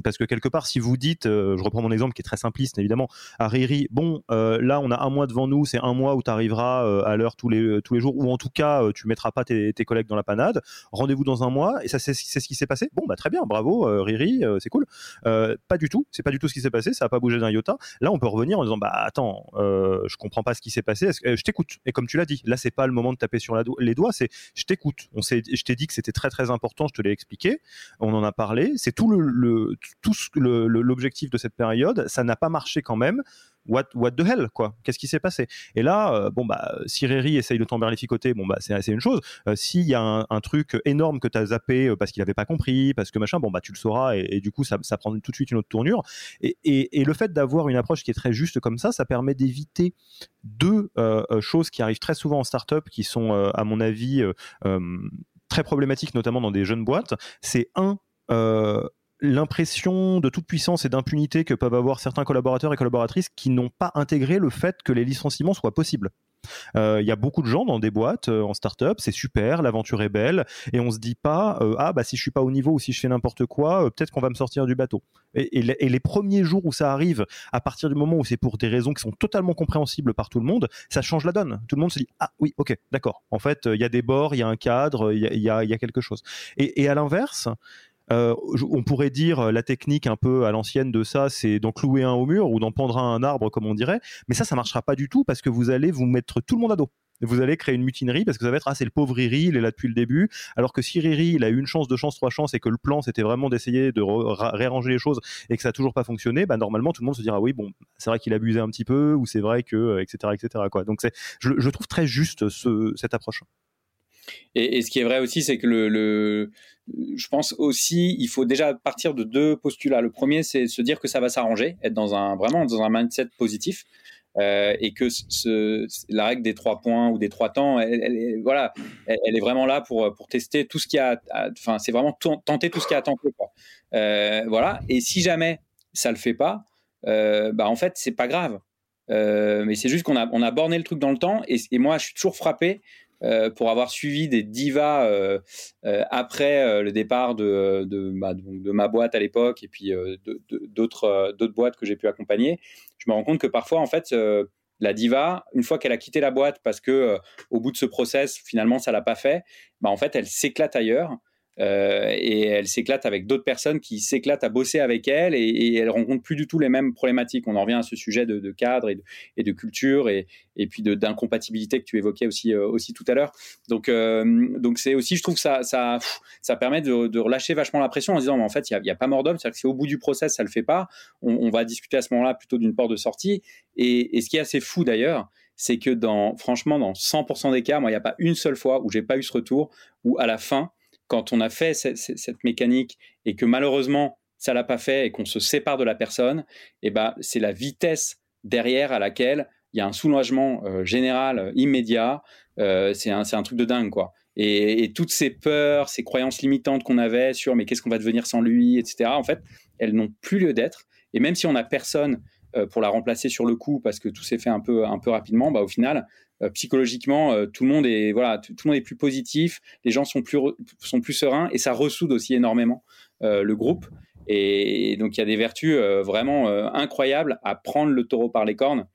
Parce que quelque part si vous dites je reprends mon exemple qui est très simpliste évidemment à Riri bon là on a un mois devant nous c'est un mois où tu arriveras à l'heure tous les tous les jours. Ou en tout cas tu mettras pas tes, tes collègues dans la panade. Rendez-vous dans un mois et ça c'est ce qui s'est passé. Bon bah très bien bravo Riri c'est cool. Pas du tout c'est pas du tout ce qui s'est passé, ça n'a pas bougé d'un iota. Là, on peut revenir en disant bah attends, euh, je comprends pas ce qui s'est passé. Euh, je t'écoute. Et comme tu l'as dit, là c'est pas le moment de taper sur les doigts, c'est je t'écoute. On s'est, je t'ai dit que c'était très très important, je te l'ai expliqué. On en a parlé. C'est tout le, tout l'objectif de cette période. Ça n'a pas marché quand même what, the hell, quoi Qu'est-ce qui s'est passé? Et là, euh, bon bah, si Riri essaye de t'emberlificoter, bon bah, c'est une chose. Euh, s'il y a un, truc énorme que t'as zappé euh, parce qu'il avait pas compris, parce que machin, bon bah, tu le sauras et, du coup, ça, ça, prend tout de suite une autre tournure. Et, le fait d'avoir une approche qui est très juste comme ça, ça permet d'éviter deux choses qui arrivent très souvent en startup, qui sont, à mon avis, très problématiques, notamment dans des jeunes boîtes. C'est un l'impression de toute puissance et d'impunité que peuvent avoir certains collaborateurs et collaboratrices qui n'ont pas intégré le fait que les licenciements soient possibles. Euh, il y a beaucoup de gens dans des boîtes euh, en start-up, c'est super, l'aventure est belle, et on se dit pas euh, ah bah si je suis pas au niveau ou si je fais n'importe quoi, peut-être qu'on va me sortir du bateau. Et, les premiers jours où ça arrive, à partir du moment où c'est pour des raisons qui sont totalement compréhensibles par tout le monde, ça change la donne. Tout le monde se dit ah oui ok d'accord. En fait il y a des bords, il y a un cadre, il y a, y, a, quelque chose. Et à l'inverse, euh, on pourrait dire euh, la technique un peu à l'ancienne de ça, c'est d'en clouer un au mur ou d'en pendre un, un arbre, comme on dirait. Mais ça, ça marchera pas du tout parce que vous allez vous mettre tout le monde à dos. Vous allez créer une mutinerie parce que ça va être ah c'est le pauvre Riri il est là depuis le début. Alors que si Riri il a eu une chance deux chances trois chances et que le plan c'était vraiment d'essayer de réarranger les choses et que ça a toujours pas fonctionné bah normalement tout le monde se dira oui bon c'est vrai qu'il abusait un petit peu ou c'est vrai que etc euh, etc quoi. Donc c'est je, trouve très juste ce, cette approche et, ce qui est vrai aussi, c'est que le, je pense aussi, il faut déjà partir de deux postulats. Le premier, c'est se dire que ça va s'arranger, être dans un vraiment dans un mindset positif. Euh, et que la règle des trois points ou des trois temps, elle, voilà, elle, est vraiment là pour, pour tester tout ce qui a, enfin, c'est vraiment tenter tout ce qui a tenté, quoi. Euh, voilà. Et si jamais ça le fait pas, euh, bah en fait, c'est pas grave. Mais c'est juste qu'on a, on a borné le truc dans le temps. Et moi, je suis toujours frappé euh, pour avoir suivi des divas euh, euh, après le départ de, ma, boîte à l'époque et puis d'autres d'autres boîtes que j'ai pu accompagner, je me rends compte que parfois, en fait, la diva, une fois qu'elle a quitté la boîte parce que au bout de ce process, finalement, ça l'a pas fait, bah en fait, elle s'éclate ailleurs. Euh, et elle s'éclate avec d'autres personnes qui s'éclatent à bosser avec elle et, et, elle rencontre plus du tout les mêmes problématiques. On en revient à ce sujet de, cadre et de, culture et, et puis d'incompatibilité que tu évoquais aussi, euh, aussi tout à l'heure. Donc, euh, donc c'est aussi, je trouve ça, ça, permet de, de relâcher vachement la pression en disant, mais en fait, il n'y a, pas mort d'homme. C'est-à-dire que si au bout du process, ça le fait pas, on, va discuter à ce moment-là plutôt d'une porte de sortie. Et, et ce qui est assez fou d'ailleurs, c'est que dans, franchement, dans 100% des cas, moi, il n'y a pas une seule fois où j'ai pas eu ce retour où à la fin, quand on a fait cette, mécanique et que malheureusement ça l'a pas fait et qu'on se sépare de la personne, et eh ben c'est la vitesse derrière à laquelle il y a un soulagement euh, général euh, immédiat. Euh, c'est un, truc de dingue quoi. Et, et, toutes ces peurs, ces croyances limitantes qu'on avait sur mais qu'est-ce qu'on va devenir sans lui, etc. En fait, elles n'ont plus lieu d'être. Et même si on n'a personne pour la remplacer sur le coup parce que tout s'est fait un peu un peu rapidement, bah au final, euh, psychologiquement, euh, tout le monde est voilà, tout, le monde est plus positif, les gens sont plus sont plus sereins et ça ressoude aussi énormément euh, le groupe. Et donc il y a des vertus vraiment incroyables à prendre le taureau par les cornes.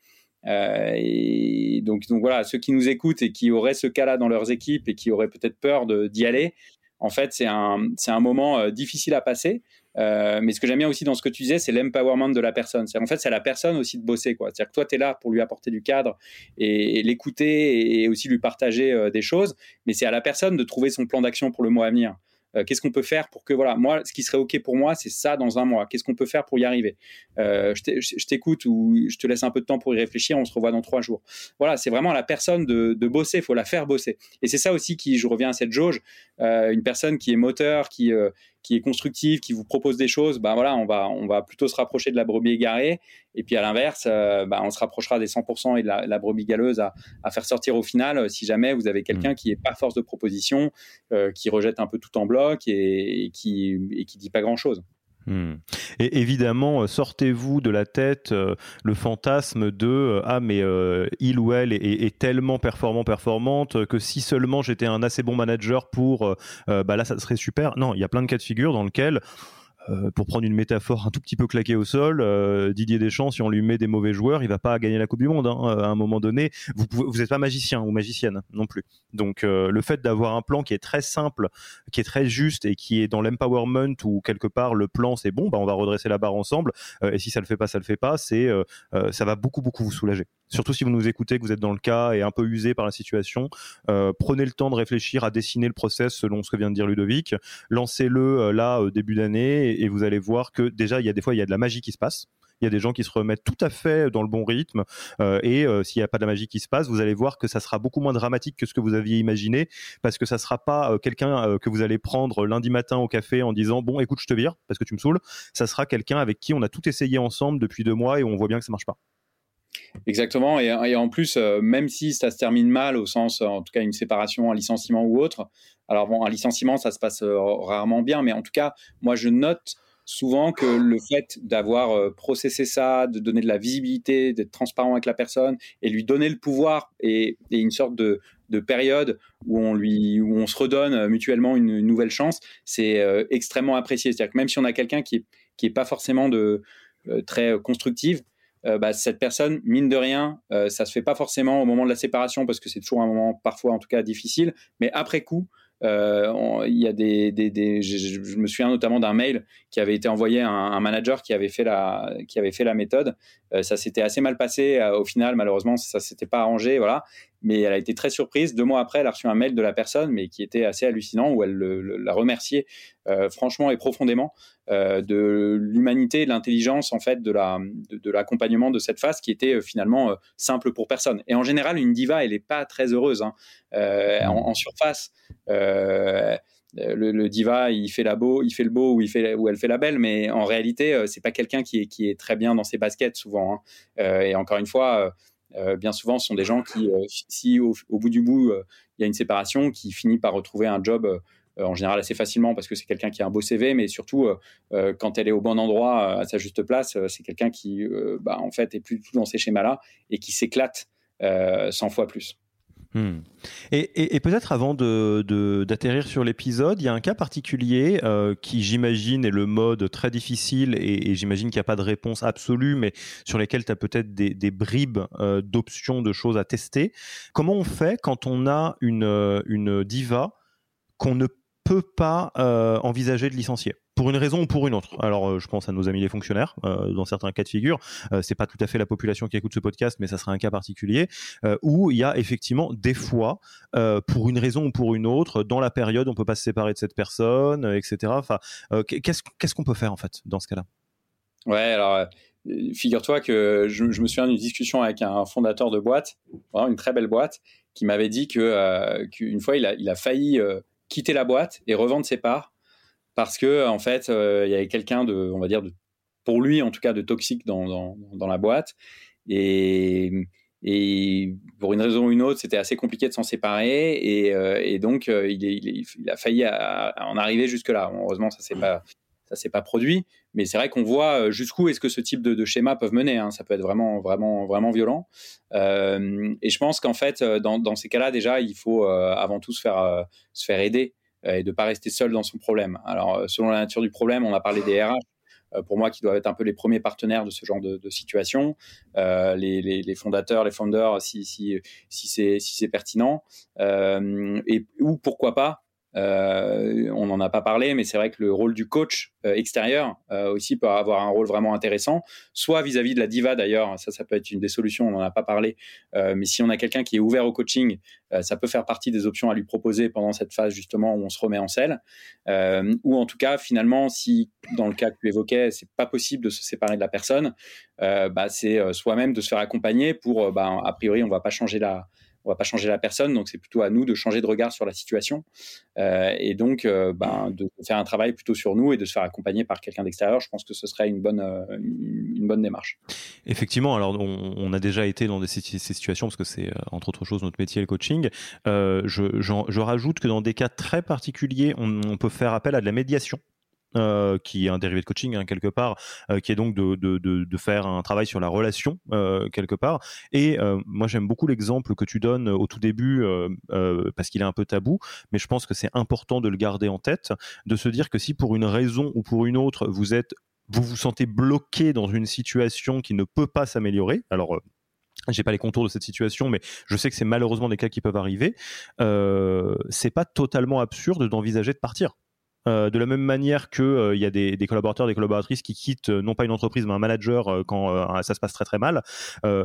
et donc, donc voilà, ceux qui nous écoutent et qui auraient ce cas-là dans leurs équipes et qui auraient peut-être peur d'y aller, en fait, c'est un, c'est un moment difficile à passer. Euh, mais ce que j'aime bien aussi dans ce que tu disais, c'est l'empowerment de la personne. En fait, c'est à la personne aussi de bosser. C'est-à-dire que toi, tu es là pour lui apporter du cadre et, l'écouter et aussi lui partager euh, des choses, mais c'est à la personne de trouver son plan d'action pour le mois à venir. Euh, qu'est-ce qu'on peut faire pour que voilà moi ce qui serait ok pour moi c'est ça dans un mois. Qu'est-ce qu'on peut faire pour y arriver? Je t'écoute ou je te laisse un peu de temps pour y réfléchir. On se revoit dans trois jours. Voilà c'est vraiment à la personne de bosser. Il faut la faire bosser. Et c'est ça aussi qui je reviens à cette jauge une personne qui est moteur, qui qui est constructive, qui vous propose des choses, ben voilà, on va, on va plutôt se rapprocher de la brebis égarée. Et puis à l'inverse, ben on se rapprochera des 100% et de la, brebis galeuse à, à, faire sortir au final si jamais vous avez quelqu'un mmh. qui est pas force de proposition, qui rejette un peu tout en bloc et, et qui, et qui dit pas grand Hmm. Et évidemment, euh, sortez-vous de la tête euh, le fantasme de euh, ah mais il ou elle est, tellement performant performante que si seulement j'étais un assez bon manager pour bah là ça serait super. Non, il y a plein de cas de figure dans lesquels euh, pour prendre une métaphore un tout petit peu claquée au sol, euh, Didier Deschamps, si on lui met des mauvais joueurs, il va pas gagner la Coupe du Monde. Hein. Euh, à un moment donné, vous pouvez, vous n'êtes pas magicien ou magicienne non plus. Donc le fait d'avoir un plan qui est très simple, qui est très juste et qui est dans l'empowerment où quelque part le plan c'est bon, bah on va redresser la barre ensemble. et si ça le fait pas, ça le fait pas. C'est ça va beaucoup beaucoup vous soulager. Surtout si vous nous écoutez, que vous êtes dans le cas et un peu usé par la situation, prenez le temps de réfléchir à dessiner le process selon ce que vient de dire Ludovic. Lancez-le là début d'année et, vous allez voir que déjà, il y a des fois, il y a de la magie qui se passe. Il y a des gens qui se remettent tout à fait dans le bon rythme. Euh, et euh, s'il n'y a pas de la magie qui se passe, vous allez voir que ça sera beaucoup moins dramatique que ce que vous aviez imaginé, parce que ça sera pas euh, quelqu'un que vous allez prendre lundi matin au café en disant bon, écoute, je te vire parce que tu me saoules. Ça sera quelqu'un avec qui on a tout essayé ensemble depuis deux mois et on voit bien que ça marche pas. Exactement. Et, et, en plus, même si ça se termine mal, au sens, en tout cas, une séparation, un licenciement ou autre. Alors un licenciement, ça se passe rarement bien, mais en tout cas, moi, je note souvent que le fait d'avoir euh, processé ça, de donner de la visibilité, d'être transparent avec la personne et lui donner le pouvoir et, une sorte de, période où on se redonne euh, mutuellement une, nouvelle chance, c'est euh, extrêmement apprécié. C'est-à-dire que même si on a quelqu'un qui est qui est pas forcément de très constructive, bah, cette personne, mine de rien, ça se fait pas forcément au moment de la séparation parce que c'est toujours un moment parfois en tout cas difficile, mais après coup, euh, il y a des, je, me souviens notamment d'un mail qui avait été envoyé à un, manager qui avait fait la, qui avait fait la méthode. Euh, ça s'était assez mal passé. Euh, au final, malheureusement, ça s'était pas arrangé. Voilà mais elle a été très surprise. Deux mois après, elle a reçu un mail de la personne, mais qui était assez hallucinant, où elle la remerciait euh, franchement et profondément euh, de l'humanité, de l'intelligence en fait, de la de, l'accompagnement de cette phase qui était euh, finalement simple pour personne. Et en général, une diva, elle n'est pas très heureuse hein. en, surface. Le, diva, il fait la beau, il fait le beau ou il fait elle fait la belle, mais en réalité, c'est pas quelqu'un qui est qui est très bien dans ses baskets souvent. Hein. et encore une fois euh, bien souvent, ce sont des gens qui, euh, si au, bout du bout, euh, il y a une séparation, qui finit par retrouver un job en général assez facilement parce que c'est quelqu'un qui a un beau CV, mais surtout quand elle est au bon endroit, à sa juste place, c'est quelqu'un qui, bah, en fait, est plus dans ces schémas-là et qui s'éclate 100 fois plus. Hmm. Et, peut-être avant d'atterrir sur l'épisode, il y a un cas particulier euh, qui, j'imagine, est le mode très difficile et, j'imagine qu'il n'y a pas de réponse absolue, mais sur lesquels tu as peut-être des, bribes euh, d'options, de choses à tester. Comment on fait quand on a une, une diva qu'on ne peut pas euh, envisager de licencier? Pour une raison ou pour une autre. Alors, euh, je pense à nos amis les fonctionnaires, euh, dans certains cas de figure. Euh, c'est pas tout à fait la population qui écoute ce podcast, mais ça sera un cas particulier où il y a effectivement des fois, pour une raison ou pour une autre, dans la période, on peut pas se séparer de cette personne, etc. Enfin, qu'est-ce qu'est-ce qu'on peut faire en fait dans ce cas-là? Ouais, alors. Figure-toi que je, me souviens d'une discussion avec un fondateur de boîte, une très belle boîte, qui m'avait dit que qu'une fois il a, il a failli quitter la boîte et revendre ses parts parce que en fait, euh, il y avait quelqu'un de, on va dire, de, pour lui en tout cas, de toxique dans, dans, la boîte. Et, et, pour une raison ou une autre, c'était assez compliqué de s'en séparer. Et, euh, et donc, euh, il, il, a failli en arriver jusque-là. heureusement, ça pas ça s'est pas produit, mais c'est vrai qu'on voit jusqu'où est-ce que ce type de, de schéma peuvent mener. Hein. Ça peut être vraiment, vraiment, vraiment violent. Euh, et je pense qu'en fait, dans, dans ces cas-là, déjà, il faut avant tout se faire, se faire aider. Euh, et de ne pas rester seul dans son problème. Alors, euh, selon la nature du problème, on a parlé des RH euh, pour moi qui doivent être un peu les premiers partenaires de ce genre de, situation, les, fondateurs, les founders, si, c'est pertinent, et ou pourquoi pas euh, on n'en a pas parlé, mais c'est vrai que le rôle du coach euh, extérieur euh, aussi peut avoir un rôle vraiment intéressant, soit vis-à-vis de la diva d'ailleurs, ça, ça peut être une des solutions, on n'en a pas parlé, mais si on a quelqu'un qui est ouvert au coaching, ça peut faire partie des options à lui proposer pendant cette phase justement où on se remet en selle, ou en tout cas finalement si dans le cas que tu évoquais, c'est pas possible de se séparer de la personne, bah, c'est soi-même de se faire accompagner pour, bah, a priori on va pas changer la on va pas changer la personne, donc c'est plutôt à nous de changer de regard sur la situation euh, et donc euh, ben, de faire un travail plutôt sur nous et de se faire accompagner par quelqu'un d'extérieur. Je pense que ce serait une bonne, une bonne démarche. Effectivement, alors on, a déjà été dans ces, situations parce que c'est entre autres choses notre métier le coaching. Je, je, rajoute que dans des cas très particuliers, on peut faire appel à de la médiation. Euh, qui est un dérivé de coaching hein, quelque part, euh, qui est donc de, de, de, faire un travail sur la relation euh, quelque part. Et moi j'aime beaucoup l'exemple que tu donnes au tout début parce qu'il est un peu tabou, mais je pense que c'est important de le garder en tête, de se dire que si pour une raison ou pour une autre vous êtes vous vous sentez bloqué dans une situation qui ne peut pas s'améliorer. Alors, j'ai pas les contours de cette situation, mais je sais que c'est malheureusement des cas qui peuvent arriver. Euh, c'est pas totalement absurde d'envisager de partir. Euh, de la même manière que euh, y a des, collaborateurs, des collaboratrices qui quittent euh, non pas une entreprise mais un manager quand ça se passe très très mal.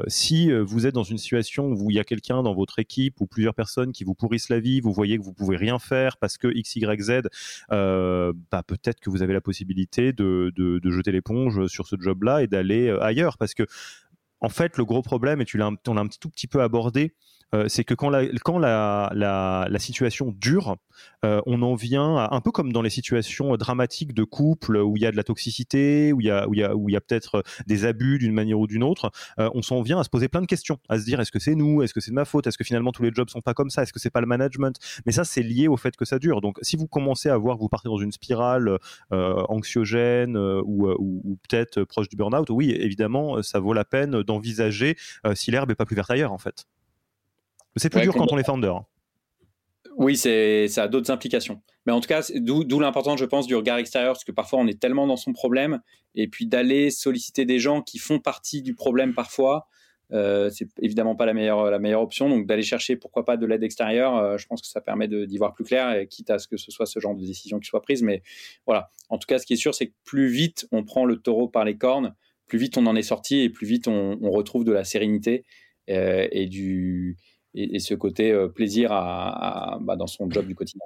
si vous êtes dans une situation où il y a quelqu'un dans votre équipe ou plusieurs personnes qui vous pourrissent la vie, vous voyez que vous pouvez rien faire parce que X, Y, Z, bah, peut-être que vous avez la possibilité de, de jeter l'éponge sur ce job-là et d'aller ailleurs parce que en fait, le gros problème, et tu l'as, on un tout petit peu abordé, euh, c'est que quand la, quand la, la, la situation dure, euh, on en vient à, un peu comme dans les situations dramatiques de couple où il y a de la toxicité, où il y a, où il y a, où il y a peut-être des abus d'une manière ou d'une autre, euh, on s'en vient à se poser plein de questions, à se dire est-ce que c'est nous, est-ce que c'est de ma faute, est-ce que finalement tous les jobs sont pas comme ça, est-ce que c'est pas le management? Mais ça, c'est lié au fait que ça dure. Donc, si vous commencez à voir que vous partez dans une spirale anxiogène ou, ou, ou peut-être proche du burn-out, oui, évidemment, ça vaut la peine d'envisager si l'herbe est pas plus verte ailleurs, en fait. C'est plus dur quand on est founder. Oui, c'est, ça a d'autres implications. Mais en tout cas, d'où, l'importance, je pense, du regard extérieur, parce que parfois on est tellement dans son problème, et puis d'aller solliciter des gens qui font partie du problème parfois, euh, c'est évidemment pas la meilleure, la meilleure option. Donc d'aller chercher, pourquoi pas, de l'aide extérieure, euh, je pense que ça permet d'y voir plus clair, et quitte à ce que ce soit ce genre de décision qui soit prise. Mais voilà, en tout cas, ce qui est sûr, c'est que plus vite on prend le taureau par les cornes, plus vite on en est sorti, et plus vite on, retrouve de la sérénité euh, et du et, ce côté euh, plaisir à, bah, dans son job du quotidien.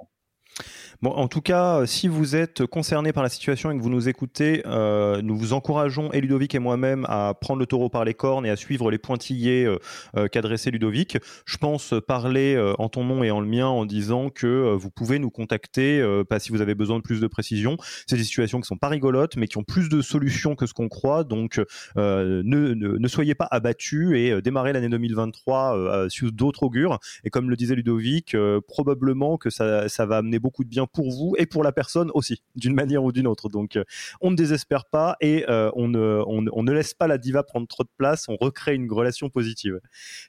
En tout cas, euh, si vous êtes concerné par la situation et que vous nous écoutez, euh, nous vous encourageons, et Ludovic et moi-même, à prendre le taureau par les cornes et à suivre les pointillés euh, euh qu'adressait Ludovic. Je pense parler en ton nom et en le mien en disant que vous pouvez nous contacter si vous avez besoin de plus de précision. C'est des situations qui sont pas rigolotes, mais qui ont plus de solutions que ce qu'on croit. Donc, ne, soyez pas abattus et démarrez l'année 2023 sur d'autres augures. Et comme le disait Ludovic, probablement que ça, ça va amener beaucoup de bien pour vous et pour la personne aussi, d'une manière ou d'une autre. Donc, euh, on ne désespère pas et euh, on, ne, on, ne laisse pas la diva prendre trop de place, on recrée une relation positive.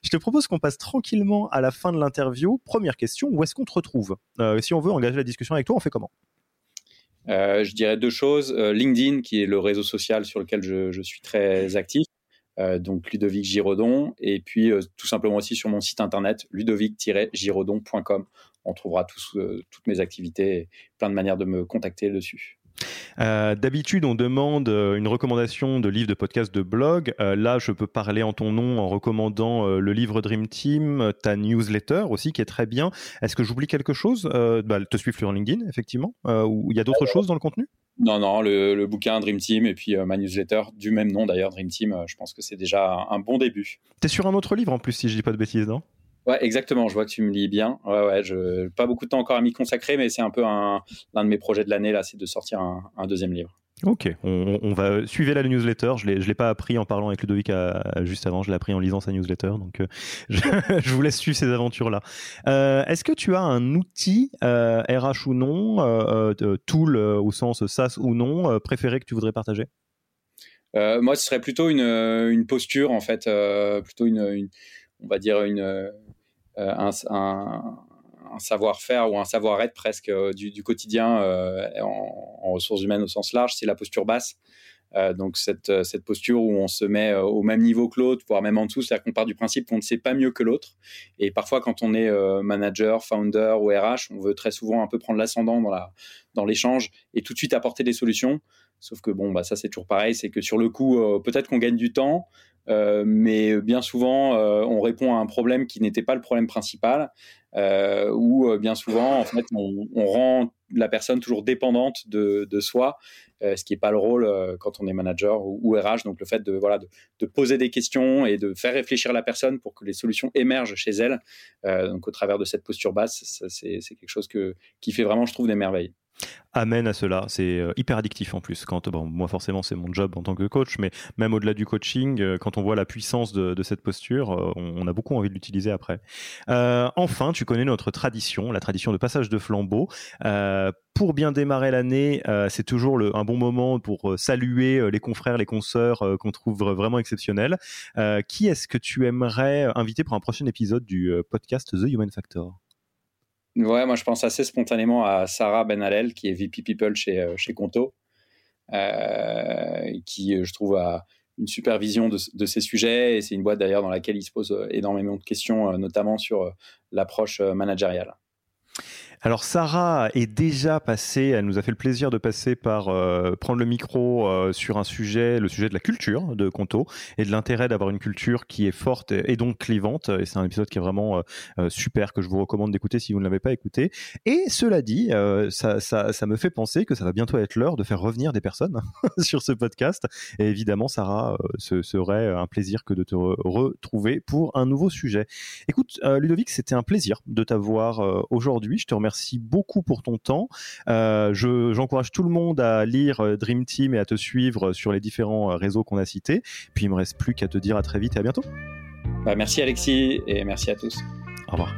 Je te propose qu'on passe tranquillement à la fin de l'interview. Première question, où est-ce qu'on te retrouve? Euh, Si on veut engager la discussion avec toi, on fait comment? Je dirais deux choses. LinkedIn, qui est le réseau social sur lequel je, je suis très actif. donc Ludovic Giraudon, et puis tout simplement aussi sur mon site internet ludovic-giraudon.com on trouvera euh, toutes mes activités et plein de manières de me contacter dessus. Euh, d'habitude, on demande euh, une recommandation de livre, de podcast, de blog. là, je peux parler en ton nom en recommandant le livre Dream Team, ta newsletter aussi, qui est très bien. Est-ce que j'oublie quelque chose? Bah, Te suivre sur LinkedIn, effectivement. ou il y a d'autres choses dans le contenu? Non, non, le, bouquin Dream Team et puis ma newsletter du même nom d'ailleurs, Dream Team. je pense que c'est déjà un, un bon début. Tu es sur un autre livre en plus, si je dis pas de bêtises, non? Ouais, exactement. Je vois que tu me lis bien. Ouais, ouais. Je pas beaucoup de temps encore à m'y consacrer, mais c'est un peu un, l'un de mes projets de l'année là, c'est de sortir un, deuxième livre. Ok, on, va suivre la newsletter. Je l'ai, je l'ai pas appris en parlant avec Ludovic juste avant. Je l'ai appris en lisant sa newsletter. Donc, euh, [LAUGHS] je, vous laisse suivre ces aventures là. Euh, est-ce que tu as un outil RH euh, ou non, tool au sens SaaS ou non, préféré que tu voudrais partager? Moi, ce serait plutôt une, une posture en fait, plutôt une, une, on va dire une euh, un, savoir-faire ou un savoir-être presque euh, du, quotidien euh, en, ressources humaines au sens large, c'est la posture basse. donc cette, cette, posture où on se met au même niveau que l'autre, voire même en dessous, c'est-à-dire qu'on part du principe qu'on ne sait pas mieux que l'autre. Et parfois, quand on est manager, founder ou RH, on veut très souvent un peu prendre l'ascendant dans, la, dans l'échange et tout de suite apporter des solutions. Sauf que bon, bah ça c'est toujours pareil, c'est que sur le coup, peut-être qu'on gagne du temps, mais bien souvent, euh, on répond à un problème qui n'était pas le problème principal, euh, ou bien souvent, en fait, on, rend la personne toujours dépendante de, soi, ce qui n'est pas le rôle quand on est manager ou, RH. Donc le fait de, voilà, de, poser des questions et de faire réfléchir la personne pour que les solutions émergent chez elle, donc au travers de cette posture basse, c'est quelque chose que, qui fait vraiment, je trouve, des merveilles amène à cela. C'est euh, hyper addictif en plus. Quand, bon, moi, forcément, c'est mon job en tant que coach, mais même au-delà du coaching, euh, quand on voit la puissance de, cette posture, euh, on, a beaucoup envie de l'utiliser après. enfin, tu connais notre tradition, la tradition de passage de flambeau. pour bien démarrer l'année, c'est toujours un bon moment pour saluer les confrères, les consoeurs qu'on trouve vraiment exceptionnels. qui est-ce que tu aimerais inviter pour un prochain épisode du podcast The Human Factor? Ouais, moi je pense assez spontanément à Sarah Benalel, qui est VP People chez, euh, chez Conto, euh, qui euh, je trouve a une super vision de, de ces sujets. Et c'est une boîte d'ailleurs dans laquelle il se pose énormément de questions, notamment sur l'approche managériale. Alors Sarah est déjà passée, elle nous a fait le plaisir de passer par euh, prendre le micro euh, sur un sujet, le sujet de la culture de Conto et de l'intérêt d'avoir une culture qui est forte et, donc clivante. Et c'est un épisode qui est vraiment euh, super que je vous recommande d'écouter si vous ne l'avez pas écouté. Et cela dit, ça, me fait penser que ça va bientôt être l'heure de faire revenir des personnes [LAUGHS] sur ce podcast. Et évidemment, Sarah, ce serait un plaisir que de te retrouver pour un nouveau sujet. Écoute, Ludovic, c'était un plaisir de t'avoir aujourd'hui. Je te remercie Merci beaucoup pour ton temps. Euh, j'encourage tout le monde à lire euh, Dream Team et à te suivre sur les différents euh, réseaux qu'on a cités. Puis il me reste plus qu'à te dire à très vite et à bientôt. Bah, merci Alexis et merci à tous. Au revoir.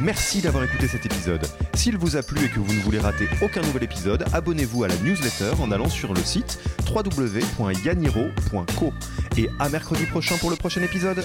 Merci d'avoir écouté cet épisode. S'il vous a plu et que vous ne voulez rater aucun nouvel épisode, abonnez-vous à la newsletter en allant sur le site www.yaniro.co. Et à mercredi prochain pour le prochain épisode.